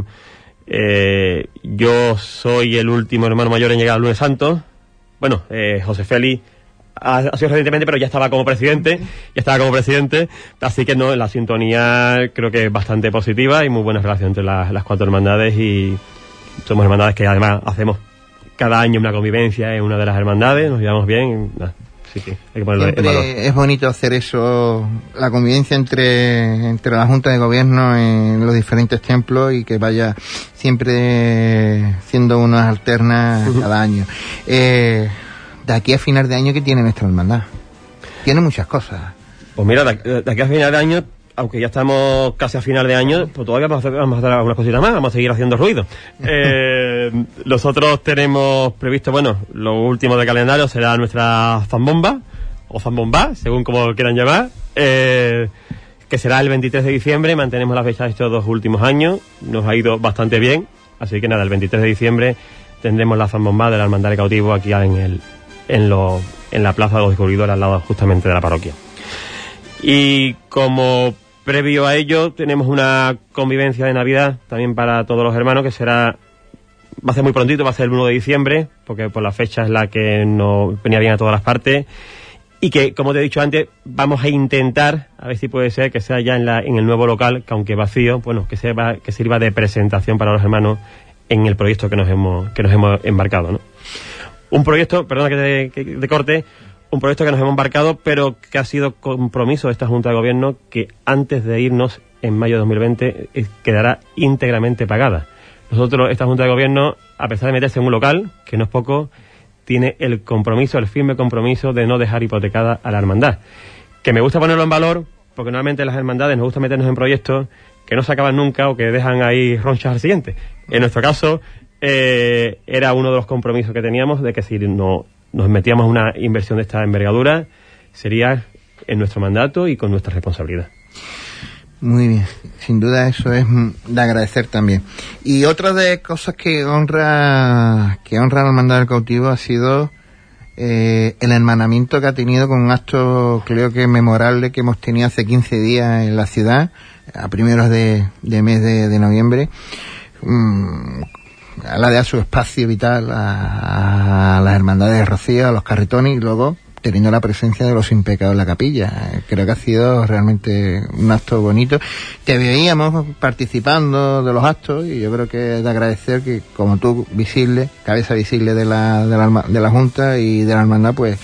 eh, yo soy el último hermano mayor en llegar al lunes santo. Bueno, eh, José Félix ha, ha sido recientemente, pero ya estaba como presidente, ya estaba como presidente, así que no, la sintonía creo que es bastante positiva y muy buena relación entre las, las cuatro hermandades y somos hermandades que además hacemos cada año una convivencia en una de las hermandades, nos llevamos bien, sí, sí, hay que ponerlo en valor. Siempre es bonito hacer eso, la convivencia entre, entre la Junta de Gobierno en los diferentes templos y que vaya siempre siendo unas alternas cada año. Eh, de aquí a final de año, ¿qué tiene nuestra hermandad? Tiene muchas cosas. Pues mira, de aquí a final de año, aunque ya estamos casi a final de año, pues todavía vamos a hacer, vamos a hacer algunas cositas más, vamos a seguir haciendo ruido. *laughs* Eh, nosotros tenemos previsto, bueno, lo último de calendario será nuestra zambomba, o zambomba, según como quieran llamar, eh, que será el 23 de diciembre, mantenemos la fecha de estos dos últimos años, nos ha ido bastante bien, así que nada, el 23 de diciembre tendremos la zambomba de la hermandad de cautivo aquí en el, en lo, en la plaza de los descubridores al lado justamente de la parroquia. Y como previo a ello tenemos una convivencia de Navidad también para todos los hermanos que será va a ser muy prontito, va a ser el 1 de diciembre, porque por la fecha es la que nos venía bien a todas las partes. Y que, como te he dicho antes, vamos a intentar, a ver si puede ser, que sea ya en, la, en el nuevo local, que aunque vacío, bueno, que, sirva, que sirva de presentación para los hermanos en el proyecto que nos hemos, que nos hemos embarcado, ¿no? Un proyecto, perdona que te, que te corte, un proyecto que nos hemos embarcado, pero que ha sido compromiso de esta Junta de Gobierno que antes de irnos en mayo de 2020 eh, quedará íntegramente pagada. Nosotros, esta Junta de Gobierno, a pesar de meterse en un local, que no es poco, tiene el compromiso, el firme compromiso de no dejar hipotecada a la hermandad. Que me gusta ponerlo en valor, porque normalmente las hermandades nos gusta meternos en proyectos que no se acaban nunca o que dejan ahí ronchas al siguiente. En nuestro caso, eh, era uno de los compromisos que teníamos de que si no, nos metíamos una inversión de esta envergadura, sería en nuestro mandato y con nuestra responsabilidad. Muy bien, sin duda eso es mm, de agradecer también. Y otra de cosas que honra que honra al mandar del cautivo ha sido eh, el hermanamiento que ha tenido con un acto creo que memorable que hemos tenido hace 15 días en la ciudad, a primeros de, mes de, de noviembre. Mm, a la de dar su espacio vital a, a las hermandades de Rocío, a los carretones y luego teniendo la presencia de los impecados en la capilla. Creo que ha sido realmente un acto bonito. Te veíamos participando de los actos y yo creo que es de agradecer que como tú, visible, cabeza visible de la, de la, de la Junta y de la hermandad, pues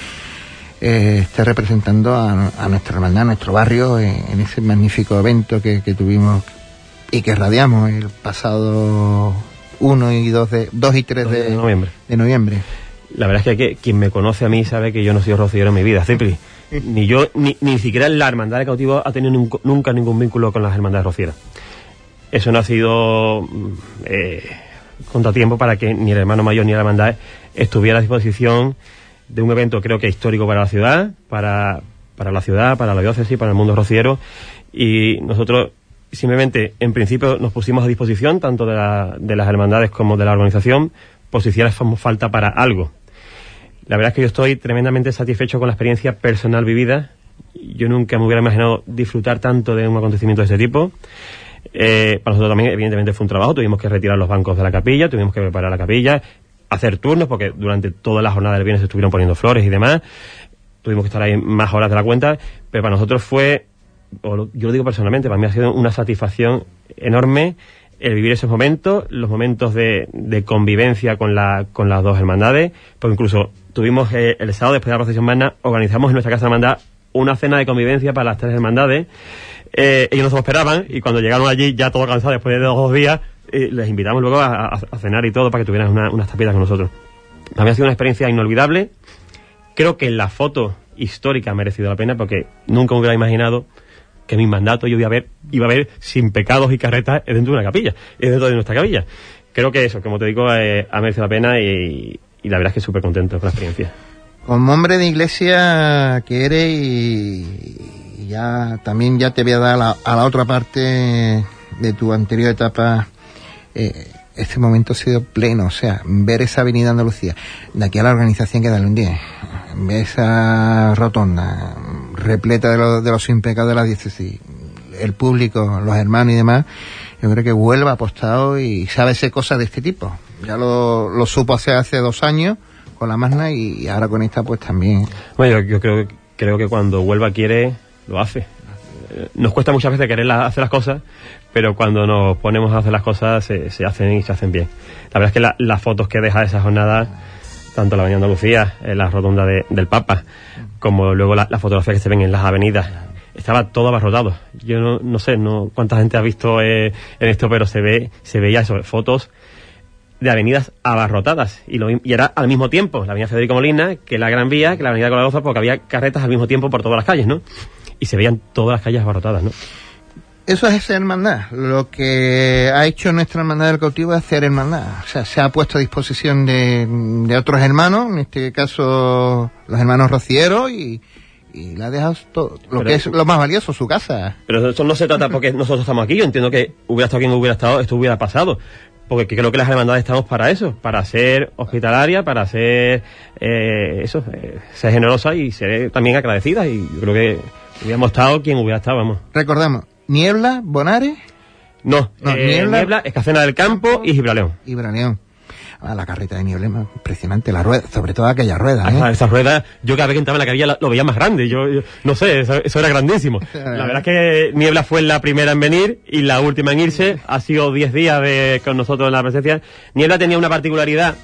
eh, esté representando a, a nuestra hermandad, a nuestro barrio en, en ese magnífico evento que, que tuvimos y que radiamos el pasado 1 y 2, de, 2 y 3 de, de noviembre. de noviembre. La verdad es que, quien me conoce a mí sabe que yo no soy rociero en mi vida, Cipri. *laughs* Ni yo, ni, ni siquiera la hermandad de cautivo ha tenido nunca, nunca ningún vínculo con las hermandades rocieras. Eso no ha sido mm, eh, contratiempo para que ni el hermano mayor ni la hermandad estuviera a disposición de un evento creo que histórico para la ciudad, para, para la ciudad, para la diócesis, para el mundo rociero. Y nosotros simplemente, en principio, nos pusimos a disposición tanto de, la- de las hermandades como de la organización, por si hiciera falta para algo. La verdad es que yo estoy tremendamente satisfecho con la experiencia personal vivida. Yo nunca me hubiera imaginado disfrutar tanto de un acontecimiento de ese tipo. Eh, para nosotros también, evidentemente, fue un trabajo. Tuvimos que retirar los bancos de la capilla, tuvimos que preparar la capilla, hacer turnos, porque durante toda la jornada del viernes se estuvieron poniendo flores y demás. Tuvimos que estar ahí más horas de la cuenta, pero para nosotros fue, yo lo digo personalmente, para mí ha sido una satisfacción enorme el vivir esos momentos, los momentos de, de convivencia con, la, con las dos hermandades, porque incluso tuvimos eh, el sábado después de la procesión magna, organizamos en nuestra casa de hermandad una cena de convivencia para las tres hermandades. Eh, ellos no se lo esperaban y cuando llegaron allí ya todo cansado después de dos días, eh, les invitamos luego a cenar y todo para que tuvieran una- unas tapitas con nosotros. Para mí ha sido una experiencia inolvidable. Creo que la foto histórica ha merecido la pena porque nunca me hubiera imaginado que mi mandato yo iba a ver, iba a ver sin pecados y carretas dentro de una capilla, eh, dentro de nuestra capilla. Creo que eso, como te digo, eh, ha merecido la pena y, la verdad es que súper contento con la experiencia. Como hombre de iglesia que eres y, ya también ya te voy a dar a la, a la otra parte de tu anterior etapa. eh, este momento ha sido pleno, o sea, ver esa avenida Andalucía, de aquí a la organización que darle un 10, ver esa rotonda repleta de, los de los sin pecados de la diócesis, el público, los hermanos y demás, yo creo que Huelva ha apostado y sabe hacer cosas de este tipo. Ya lo, lo supo hacer hace dos años con la Magna y ahora con esta pues también. Bueno, yo, yo creo, creo que cuando Huelva quiere, lo hace. Eh, Nos cuesta muchas veces querer la- hacer las cosas, pero cuando nos ponemos a hacer las cosas se, se hacen y se hacen bien. La verdad es que la- las fotos que deja esa jornada, tanto la Avenida Andalucía, en la rotonda de- del Papa, como luego la- las fotografías que se ven en las avenidas, estaba todo abarrotado. Yo no, sé no cuánta gente ha visto eh, en esto, pero se ve se veía eso, fotos de avenidas abarrotadas y, lo, y era al mismo tiempo la avenida Federico Molina que la Gran Vía, que la avenida Colagoza, porque había carretas al mismo tiempo por todas las calles, ¿no? Y se veían todas las calles abarrotadas, ¿no? Eso es ser hermandad. Lo que ha hecho nuestra hermandad del cautivo es hacer hermandad. O sea, se ha puesto a disposición de, de otros hermanos, en este caso los hermanos rocieros, y, y le ha dejado todo, lo Pero- que es lo más valioso, su casa. Pero eso no se trata porque nosotros estamos aquí. Yo entiendo que hubiera estado quien hubiera estado, esto hubiera pasado. Porque que creo que las hermandades estamos para eso, para ser hospitalaria, para ser eh, eso, eh, ser generosa y ser también agradecida. Y yo creo que hubiéramos estado quien hubiera estado, vamos. Recordamos, Niebla, Bonares No, No, eh, Niebla- Niebla, Escacena del Campo y Gibraleón. y Braleón. Ah, la carreta de Niebla impresionante, la rueda, sobre todo aquella rueda. ¿eh? Ah, Esas ruedas, yo cada vez que entraba en la cabilla la- lo veía más grande. Yo, yo- no sé, eso, eso era grandísimo. *laughs* La verdad es que Niebla fue la primera en venir y la última en irse. Ha sido 10 días de, con nosotros en la presencia. Niebla tenía una particularidad,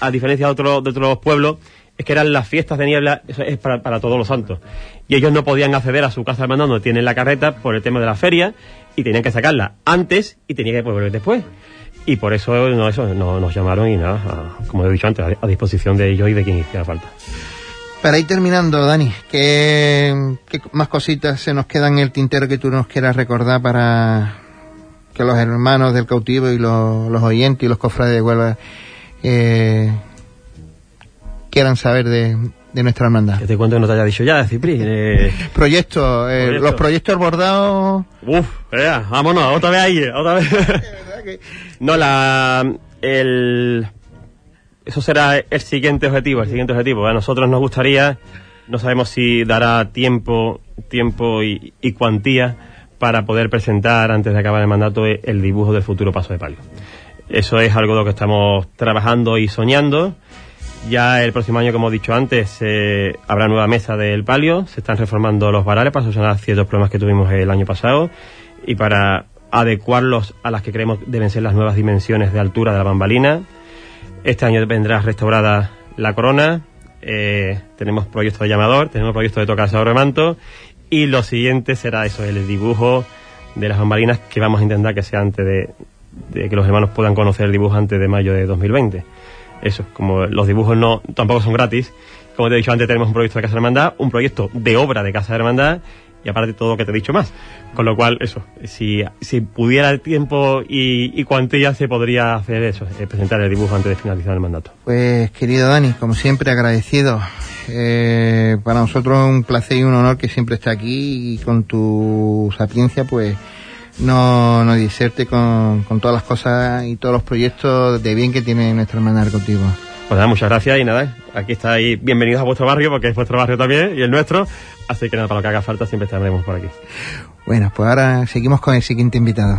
a diferencia de, otros de otros pueblos, es que eran las fiestas de Niebla, eso es para, para todos los santos. Y ellos no podían acceder a su casa hermana donde tienen la carreta por el tema de la feria y tenían que sacarla antes y tenían que volver después. Y por eso, no, eso no, nos llamaron y nada, como he dicho antes, a, a disposición de ellos y de quien hiciera falta. Para ir terminando, Dani, ¿qué, qué más cositas se nos quedan en el tintero que tú nos quieras recordar para que los hermanos del cautivo y los, los oyentes y los cofrades de Huelva eh, quieran saber de, de nuestra hermandad? Que te cuento que no te haya dicho ya, Cipri. Eh, Proyectos, eh, Proyecto. los proyectos bordados. uf, vea, vámonos, otra vez ahí, otra vez. *laughs* *laughs* no, la, el, eso será el siguiente objetivo, el siguiente objetivo. A nosotros nos gustaría, no sabemos si dará tiempo, tiempo y, y cuantía para poder presentar antes de acabar el mandato el dibujo del futuro paso de palio. Eso es algo de lo que estamos trabajando y soñando. Ya el próximo año, como he dicho antes, eh, habrá nueva mesa del palio. Se están reformando los varales para solucionar ciertos problemas que tuvimos el año pasado y para adecuarlos a las que creemos deben ser las nuevas dimensiones de altura de la bambalina. Este año vendrá restaurada la corona. eh, tenemos proyecto de llamador, tenemos proyecto de tocar sobre manto. Y lo siguiente será eso, el dibujo de las bambalinas que vamos a intentar que sea antes de, de que los hermanos puedan conocer el dibujo antes de mayo de 2020. Eso, como los dibujos no tampoco son gratis, como te he dicho antes, tenemos un proyecto de Casa de Hermandad, un proyecto de obra de Casa de Hermandad y aparte todo lo que te he dicho más. Con lo cual, eso, si, si pudiera el tiempo y, y cuantía, se podría hacer eso, eh, presentar el dibujo antes de finalizar el mandato. Pues querido Dani, como siempre agradecido. Eh, para nosotros es un placer y un honor que siempre esté aquí y con tu sapiencia pues no, no diserte con, con todas las cosas y todos los proyectos de bien que tiene nuestra hermana contigo. Pues nada, muchas gracias y nada, aquí estáis bienvenidos a vuestro barrio porque es vuestro barrio también y el nuestro. Así que nada, para lo que haga falta siempre estaremos por aquí. Bueno, pues ahora seguimos con el siguiente invitado.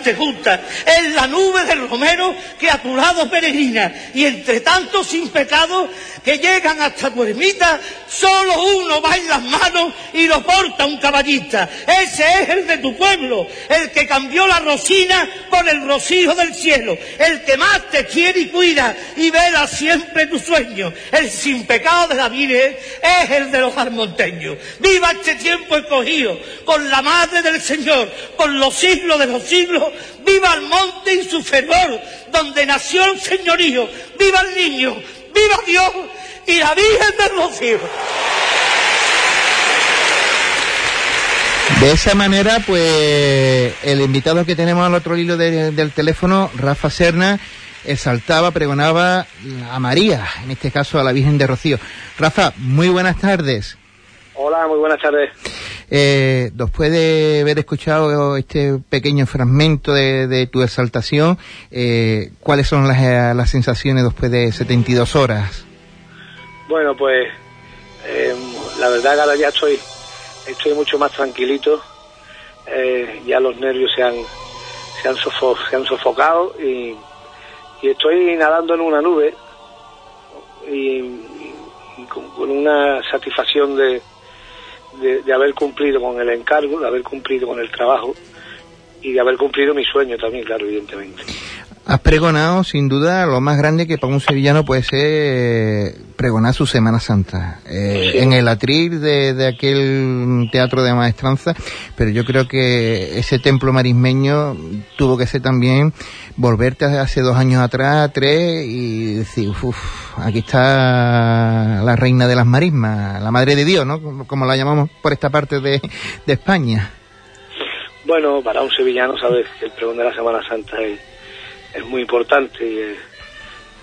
Te gusta. Es la nube del romero que a tu lado peregrina. Y entre tanto sin pecado que llegan hasta tu ermita, solo uno va en las manos y lo porta un caballista. Ese es el de tu pueblo, el que cambió la rosina por el rocío del cielo, el que más te quiere y cuida y vela siempre tu sueño. El sin pecado de la Virgen es el de los armonteños. Viva este tiempo escogido con la madre del Señor, con los siglos de los siglos. Viva el monte y su fervor, donde nació el señorío. Viva el niño, viva Dios y la Virgen del Rocío. De esa manera, pues el invitado que tenemos al otro hilo de- del teléfono, Rafa Serna, exaltaba, pregonaba a María, en este caso a la Virgen de Rocío. Rafa, muy buenas tardes. Hola, muy buenas tardes. Eh, después de haber escuchado este pequeño fragmento de, de tu exaltación, eh, ¿cuáles son las, las sensaciones después de 72 horas? Bueno, pues eh, la verdad que ahora ya estoy, estoy mucho más tranquilito. Eh, ya los nervios se han, se han, sofocado y, estoy nadando en una nube y, con, una satisfacción de, de haber cumplido con el encargo, de haber cumplido con el trabajo y de haber cumplido mi sueño también, claro, evidentemente. Has pregonado, sin duda, lo más grande que para un sevillano puede ser eh, pregonar su Semana Santa. Eh, En el atril de, de aquel teatro de maestranza, pero yo creo que ese templo marismeño tuvo que ser también volverte hace dos años atrás, tres, y decir, uff, aquí está la reina de las marismas, la madre de Dios, ¿no? Como, la llamamos por esta parte de, de España. Bueno, para un sevillano, sabes que el pregón de la Semana Santa es, es muy importante y, eh,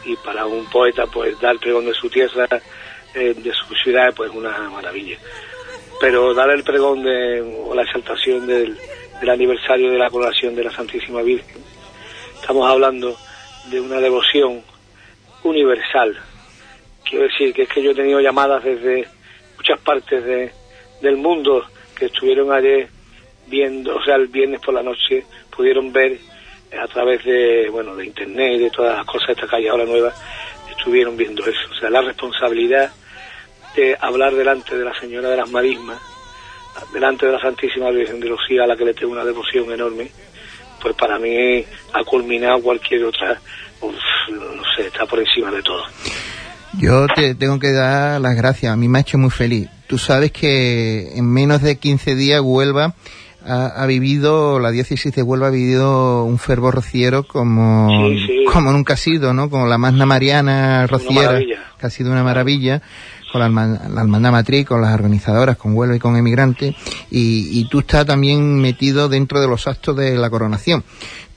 y para un poeta, pues dar pregón de su tierra, eh, de su ciudad, pues una maravilla. Pero dar el pregón de, o la exaltación del, del aniversario de la coronación de la Santísima Virgen, estamos hablando de una devoción universal. Quiero decir que es que yo he tenido llamadas desde muchas partes de, del mundo que estuvieron ayer viendo, o sea, el viernes por la noche pudieron ver a través de, bueno, de internet y de todas las cosas de esta calle ahora nueva, estuvieron viendo eso. O sea, la responsabilidad de hablar delante de la Señora de las Marismas, delante de la Santísima Virgen de Lucía, a la que le tengo una devoción enorme, pues para mí ha culminado cualquier otra, uf, no sé, está por encima de todo. Yo te tengo que dar las gracias, a mí me ha hecho muy feliz. Tú sabes que en menos de 15 días Huelva ha, ha vivido, la diócesis de Huelva ha vivido un fervor rociero como, Sí, sí. como nunca ha sido, ¿no? Como la Magna Mariana rociera, que ha sido una maravilla, con la, la hermandad matriz, con las organizadoras, con Huelva y con Emigrantes, y, y tú estás también metido dentro de los actos de la coronación.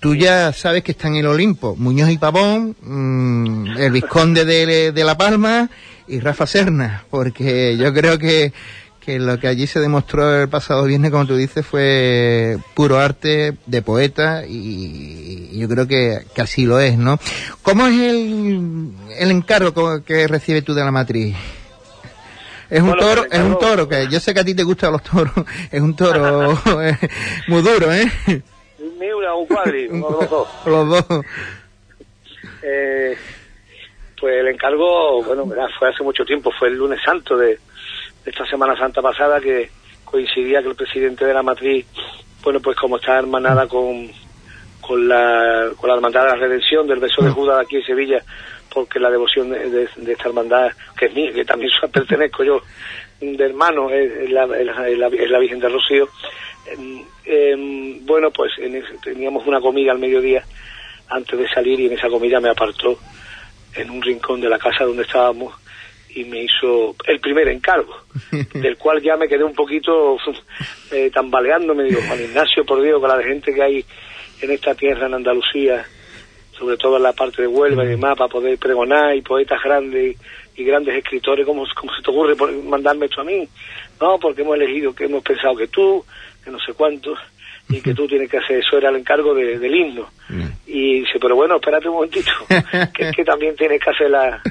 Tú ya sabes que está en el Olimpo Muñoz y Pavón, mm, el Vizconde de, de La Palma y Rafa Serna, porque yo creo que, que lo que allí se demostró el pasado viernes, como tú dices, fue puro arte de poeta y, yo creo que, que así lo es, ¿no? ¿Cómo es el, el encargo que recibes tú de la matriz? Es un Bueno, toro, es un toro, que yo sé que a ti te gustan los toros, *laughs* es un toro *laughs* muy duro, ¿eh? Ni una, un cuadri, *laughs* los dos. Los dos. Eh, pues el encargo, bueno, fue hace mucho tiempo, fue el lunes santo de esta Semana Santa pasada que coincidía que el presidente de la matriz, bueno, pues como está hermanada con, con, la, con la hermandad de la redención del beso de Judas de aquí en Sevilla, porque la devoción de, de- de esta hermandad, que es mía, que también *laughs* pertenezco yo, de hermano, es, la, es la- es Virgen de Rocío. Em, bueno, pues en teníamos una comida al mediodía antes de salir y en esa comida me apartó en un rincón de la casa donde estábamos y me hizo el primer encargo, *laughs* del cual ya me quedé un poquito *laughs* eh, tambaleando, me digo, Juan Ignacio, por Dios, con la de gente que hay en esta tierra, en Andalucía, sobre todo en la parte de Huelva y demás, para poder pregonar y poetas grandes y grandes escritores, ¿cómo, cómo se te ocurre por- mandarme esto a mí? No, porque hemos elegido, que hemos pensado que tú, que no sé cuántos, y que tú tienes que hacer, eso era el encargo de- del himno. Y dice, pero bueno, espérate un momentito, *laughs* que también tienes que hacer la,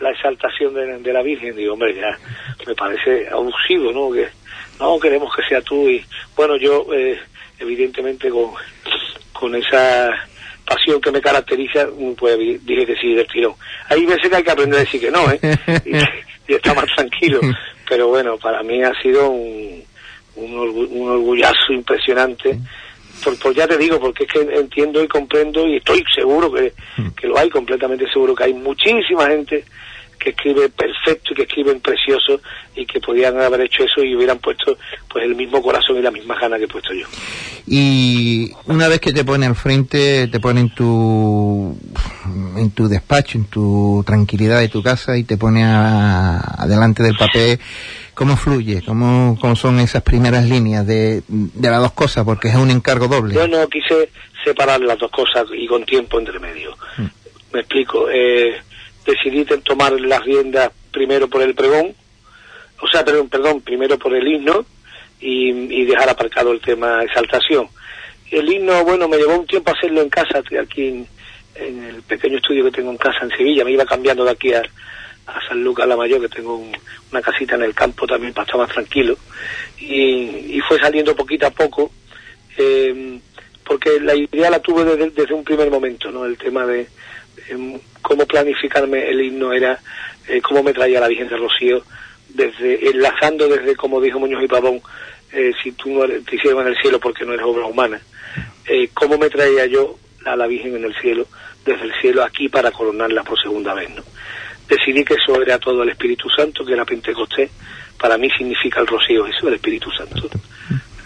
la exaltación de, de la Virgen. Digo, hombre, ya me parece abusivo, ¿no? Que no queremos que sea tú. Y bueno, yo, eh, evidentemente, con, con esa pasión que me caracteriza, pues dije que sí del tirón. Hay veces que hay que aprender a decir que no, ¿eh? *laughs* y, y está más tranquilo. Pero bueno, para mí ha sido un, un, orgu- un orgullazo impresionante. Por, por ya te digo, porque es que entiendo y comprendo y estoy seguro que, que lo hay, completamente seguro que hay muchísima gente que escribe perfecto y que escriben precioso y que podían haber hecho eso y hubieran puesto pues el mismo corazón y la misma gana que he puesto yo. Y una vez que te pone al frente, te pone en tu, en tu despacho, en tu tranquilidad de tu casa y te pone a, adelante del papel, ¿cómo fluye? ¿Cómo, cómo son esas primeras líneas de, de las dos cosas? Porque es un encargo doble. Yo no quise separar las dos cosas y con tiempo entre medio. Me explico. Eh, decidí tomar las riendas primero por el pregón, o sea, perdón, perdón primero por el himno y, dejar aparcado el tema exaltación. El himno, bueno, me llevó un tiempo hacerlo en casa, aquí en, el pequeño estudio que tengo en casa en Sevilla. Me iba cambiando de aquí a, a San Lucas la Mayor, que tengo un- una casita en el campo también para estar más tranquilo. Y, y fue saliendo poquito a poco, eh, porque la idea la tuve desde un primer momento, ¿no? El tema de cómo planificarme el himno era eh, cómo me traía la Virgen de Rocío, desde enlazando desde, como dijo Muñoz y Pavón, eh, si tú no eres- te hicieron en el cielo porque no eres obra humana, eh, cómo me traía yo a la Virgen en el cielo, desde el cielo aquí para coronarla por segunda vez, ¿no? Decidí que eso era todo el Espíritu Santo, que era Pentecostés, para mí significa el rocío, eso el Espíritu Santo,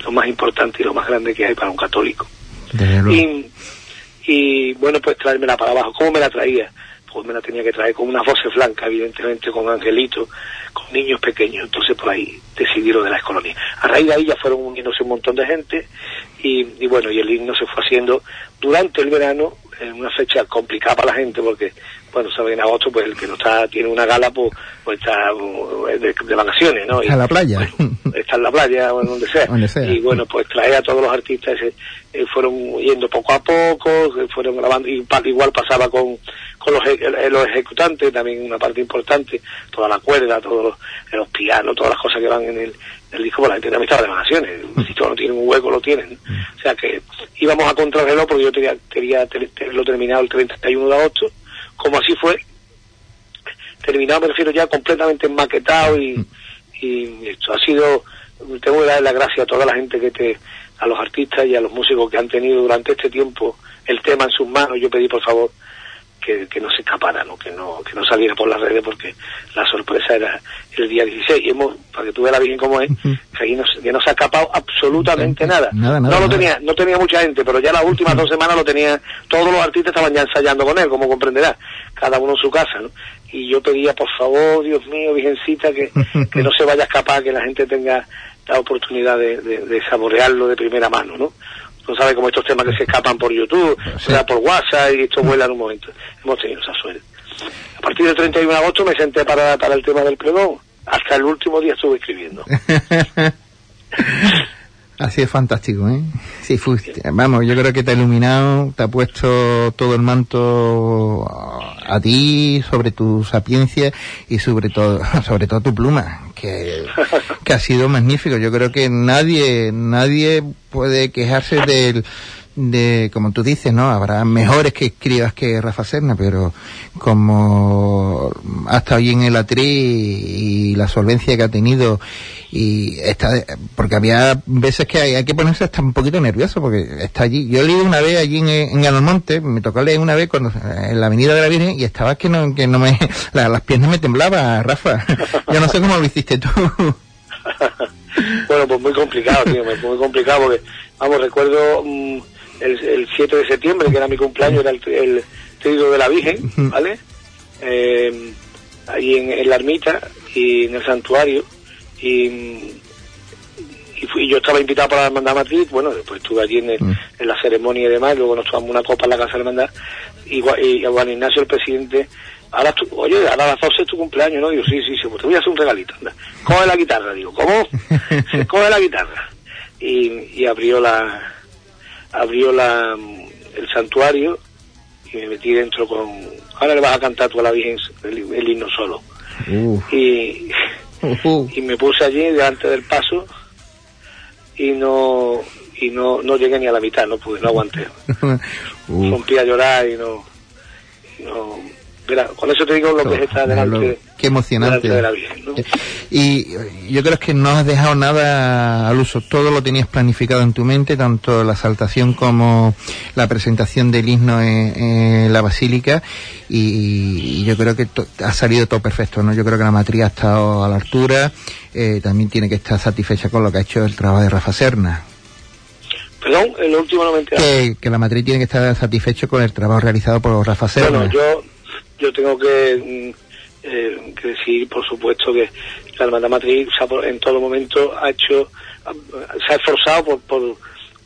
lo más importante y lo más grande que hay para un católico. Y, y bueno, pues traérmela para abajo. ¿Cómo me la traía? Pues me la tenía que traer con unas voces blancas, evidentemente, con angelitos, con niños pequeños. Entonces por ahí decidí lo de la escolonía. A raíz de ahí ya fueron uniéndose un montón de gente y, y bueno, y el himno se fue haciendo durante el verano, en una fecha complicada para la gente porque, bueno, saben, en agosto pues el que no está, tiene una gala, pues, pues está uh, de, de vacaciones, ¿no? Y- A la playa. está en la playa o en donde sea. *laughs* Donde sea. Y bueno, pues trae a todos los artistas, eh, eh, fueron yendo poco a poco, eh, fueron grabando, y igual pasaba con, con los, e- eh, los ejecutantes, también una parte importante, toda la cuerda, todos los, eh, los pianos, todas las cosas que van en el, el disco, pues la gente también estaba de vacaciones, si todos no tienen un hueco, lo tienen. O sea que íbamos a contrarreloj porque yo quería, quería tenerlo terminado el 31 de agosto, como así fue, terminado me refiero ya completamente maquetado y, y esto ha sido tengo que dar las gracias a toda la gente que te a los artistas y a los músicos que han tenido durante este tiempo el tema en sus manos. Yo pedí por favor que, que no se escapara ¿no? que no que no saliera por las redes porque la sorpresa era el día 16 y hemos para que tú veas bien cómo es que, ahí no, se- que no se ha escapado absolutamente nada, Nada, nada, no lo nada. tenía no tenía mucha gente pero ya las últimas dos semanas lo tenía todos los artistas estaban ya ensayando con él como comprenderás cada uno en su casa ¿no? y yo pedía por favor Dios mío Virgencita que, *laughs* que no se vaya a escapar que la gente tenga la oportunidad de, de- de saborearlo de primera mano ¿no? Tú sabes como estos temas que se escapan por YouTube sea, por WhatsApp y esto vuela en un momento. Hemos tenido esa suerte. A partir del 31 de agosto me senté para, para el tema del pregón. Hasta el último día estuve escribiendo *laughs* Así es fantástico, ¿eh? Sí, fuiste. Vamos, yo creo que te ha iluminado, te ha puesto todo el manto a ti, sobre tu sapiencia y sobre todo, *laughs* sobre todo tu pluma, que, que ha sido magnífico. Yo creo que nadie, nadie puede quejarse del, de, como tú dices, ¿no? Habrá mejores que escribas que Rafa Serna, pero como ha estado ahí en el atri y la solvencia que ha tenido y está porque había veces que hay, que ponerse hasta un poquito nervioso porque está allí. Yo leído una vez allí en, en Almonte me tocó leer una vez cuando en la avenida de la Virgen y estaba que no que no me *laughs* la- las piernas me temblaban Rafa. *laughs* Yo no sé cómo lo hiciste tú. *laughs* Bueno pues muy complicado tío muy complicado porque vamos recuerdo mm, el, el 7 de septiembre que era mi cumpleaños era el, el trío de la Virgen ¿vale? Eh, ahí en, en la ermita y en el santuario y, y fui, yo estaba invitado para la hermandad matriz bueno después estuve allí en, el- en la ceremonia y demás luego nos tomamos una copa en la casa de la hermandad y, y a Juan Ignacio el presidente ahora tú, oye ahora a las 12 es tu cumpleaños ¿no? digo sí sí sí pues te voy a hacer un regalito anda. coge la guitarra digo ¿cómo? Se *laughs* coge la guitarra y, y abrió la abrió la el santuario y me metí dentro con ahora le vas a cantar tú a la Virgen el, el himno solo. Y, y me puse allí delante del paso y no y no, no llegué ni a la mitad, no pude, no aguanté. *laughs* Rompí a llorar y no, y no Con eso te digo lo que es estar delante, Qué emocionante. delante de la Virgen. ¿no? Y yo creo que no has dejado nada al uso, todo lo tenías planificado en tu mente, tanto la saltación como la presentación del himno en, en la basílica, y, y yo creo que to- ha salido todo perfecto, ¿no? Yo creo que la matriz ha estado a la altura, eh, también tiene que estar satisfecha con lo que ha hecho el trabajo de Rafa Serna. Perdón, en lo último no me. Que, que la matriz tiene que estar satisfecho con el trabajo realizado por Rafa Serna. Bueno, yo, yo tengo que, mm, eh, que decir, por supuesto, que la Hermandad Matriz en todo momento ha hecho, se ha esforzado por,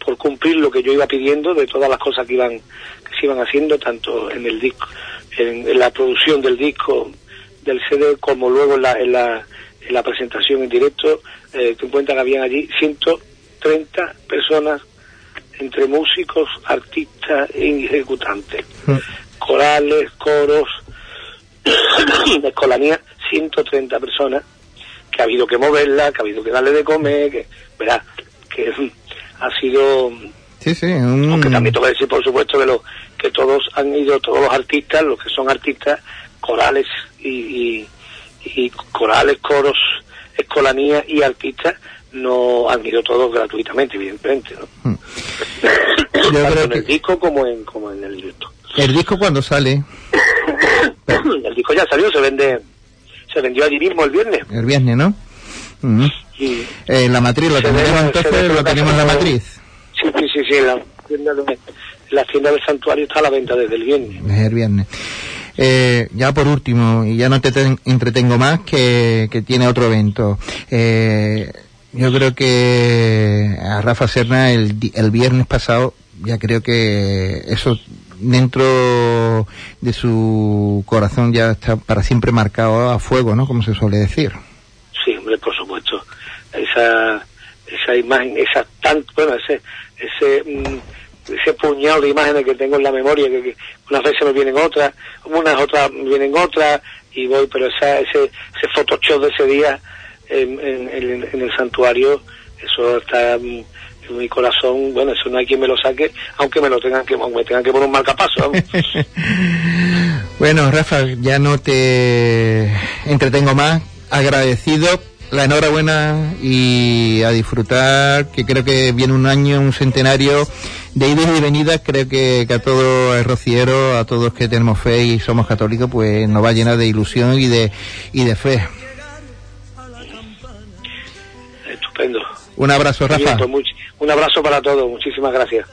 por, cumplir lo que yo iba pidiendo de todas las cosas que iban que se iban haciendo, tanto en el disco, en, la producción del disco, del CD, como luego en la, en la, en la presentación en directo. Eh, ten en cuenta que habían allí 130 personas entre músicos, artistas e ejecutantes corales, coros, *coughs* de escolanía, 130 personas, que ha habido que moverla, que ha habido que darle de comer, que, verá, que *laughs* ha sido, Sí, sí, un- aunque también tengo que decir, por supuesto, que, lo, que todos han ido, todos los artistas, los que son artistas, corales y, y, y corales, coros, escolanía y artistas, no han ido todos gratuitamente, evidentemente, ¿no? *coughs* Tanto en el disco como en, como en el directo. El disco cuando sale, *coughs* el disco ya salió, se vende, se vendió allí mismo el viernes. el viernes, ¿no? Y Eh, la matriz, lo Se tenemos ve- entonces, lo tenemos en la matriz. sí, sí, sí, sí, la tienda, de, la tienda del santuario está a la venta desde el viernes. Es el viernes. Eh, ya por último, y ya no te ten- entretengo más, que, que tiene otro evento. Eh, yo creo que a Rafa Serna el, el viernes pasado, ya creo que eso dentro de su corazón ya está para siempre marcado a fuego, ¿no? Como se suele decir. Sí, hombre, por supuesto. Esa, esa imagen, esa tan, bueno, ese, ese, mm, ese puñado de imágenes que tengo en la memoria, que, unas veces me vienen otras, unas otras me vienen otras, y voy, pero esa, ese, ese photoshop de ese día en, en, en- en el santuario, eso está mm, mi corazón, bueno, eso no hay quien me lo saque, aunque me lo tengan que, me tengan que poner un marcapaso. *laughs* Bueno, Rafa, ya no te entretengo más. Agradecido, la enhorabuena y a disfrutar, que creo que viene un año, un centenario de idas y venidas. Creo que, que a todo el rociero, a todos que tenemos fe y somos católicos, pues nos va a llenar de ilusión y de, y de fe. Un abrazo, Rafa. pues much- un abrazo para todos, muchísimas gracias.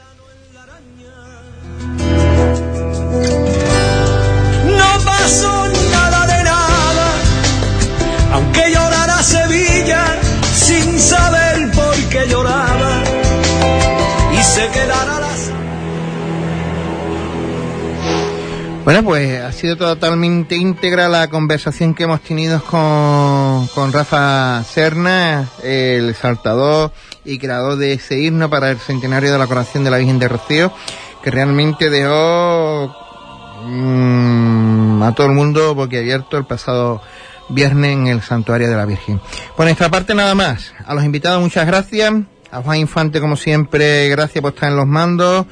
No pasó Bueno, pues ha sido totalmente íntegra la conversación que hemos tenido con, con Rafa Serna, el saltador y creador de ese himno para el centenario de la coronación de la Virgen de Rocío, que realmente dejó mm, a todo el mundo boquiabierto el pasado viernes en el santuario de la Virgen. Por nuestra parte nada más. A los invitados muchas gracias. A Juan Infante como siempre, gracias por estar en los mandos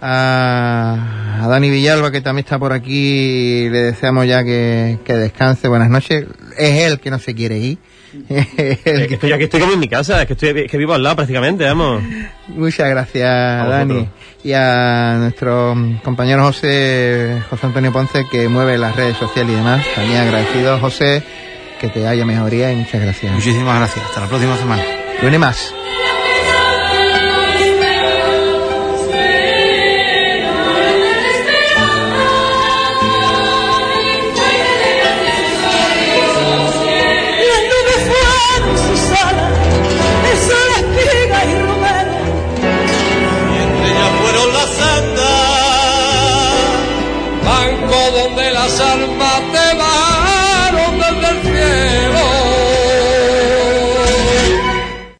a, a Dani Villalba que también está por aquí le deseamos ya que, que descanse. Buenas noches. Es él que no se quiere ir. *laughs* Es que estoy, aquí estoy como en mi casa, es que, estoy, es que vivo al lado prácticamente, vamos. muchas gracias A Dani. Y a nuestro compañero José José Antonio Ponce que mueve las redes sociales y demás. También agradecido José que te haya mejoría y muchas gracias. Muchísimas gracias. Hasta la próxima semana. viene más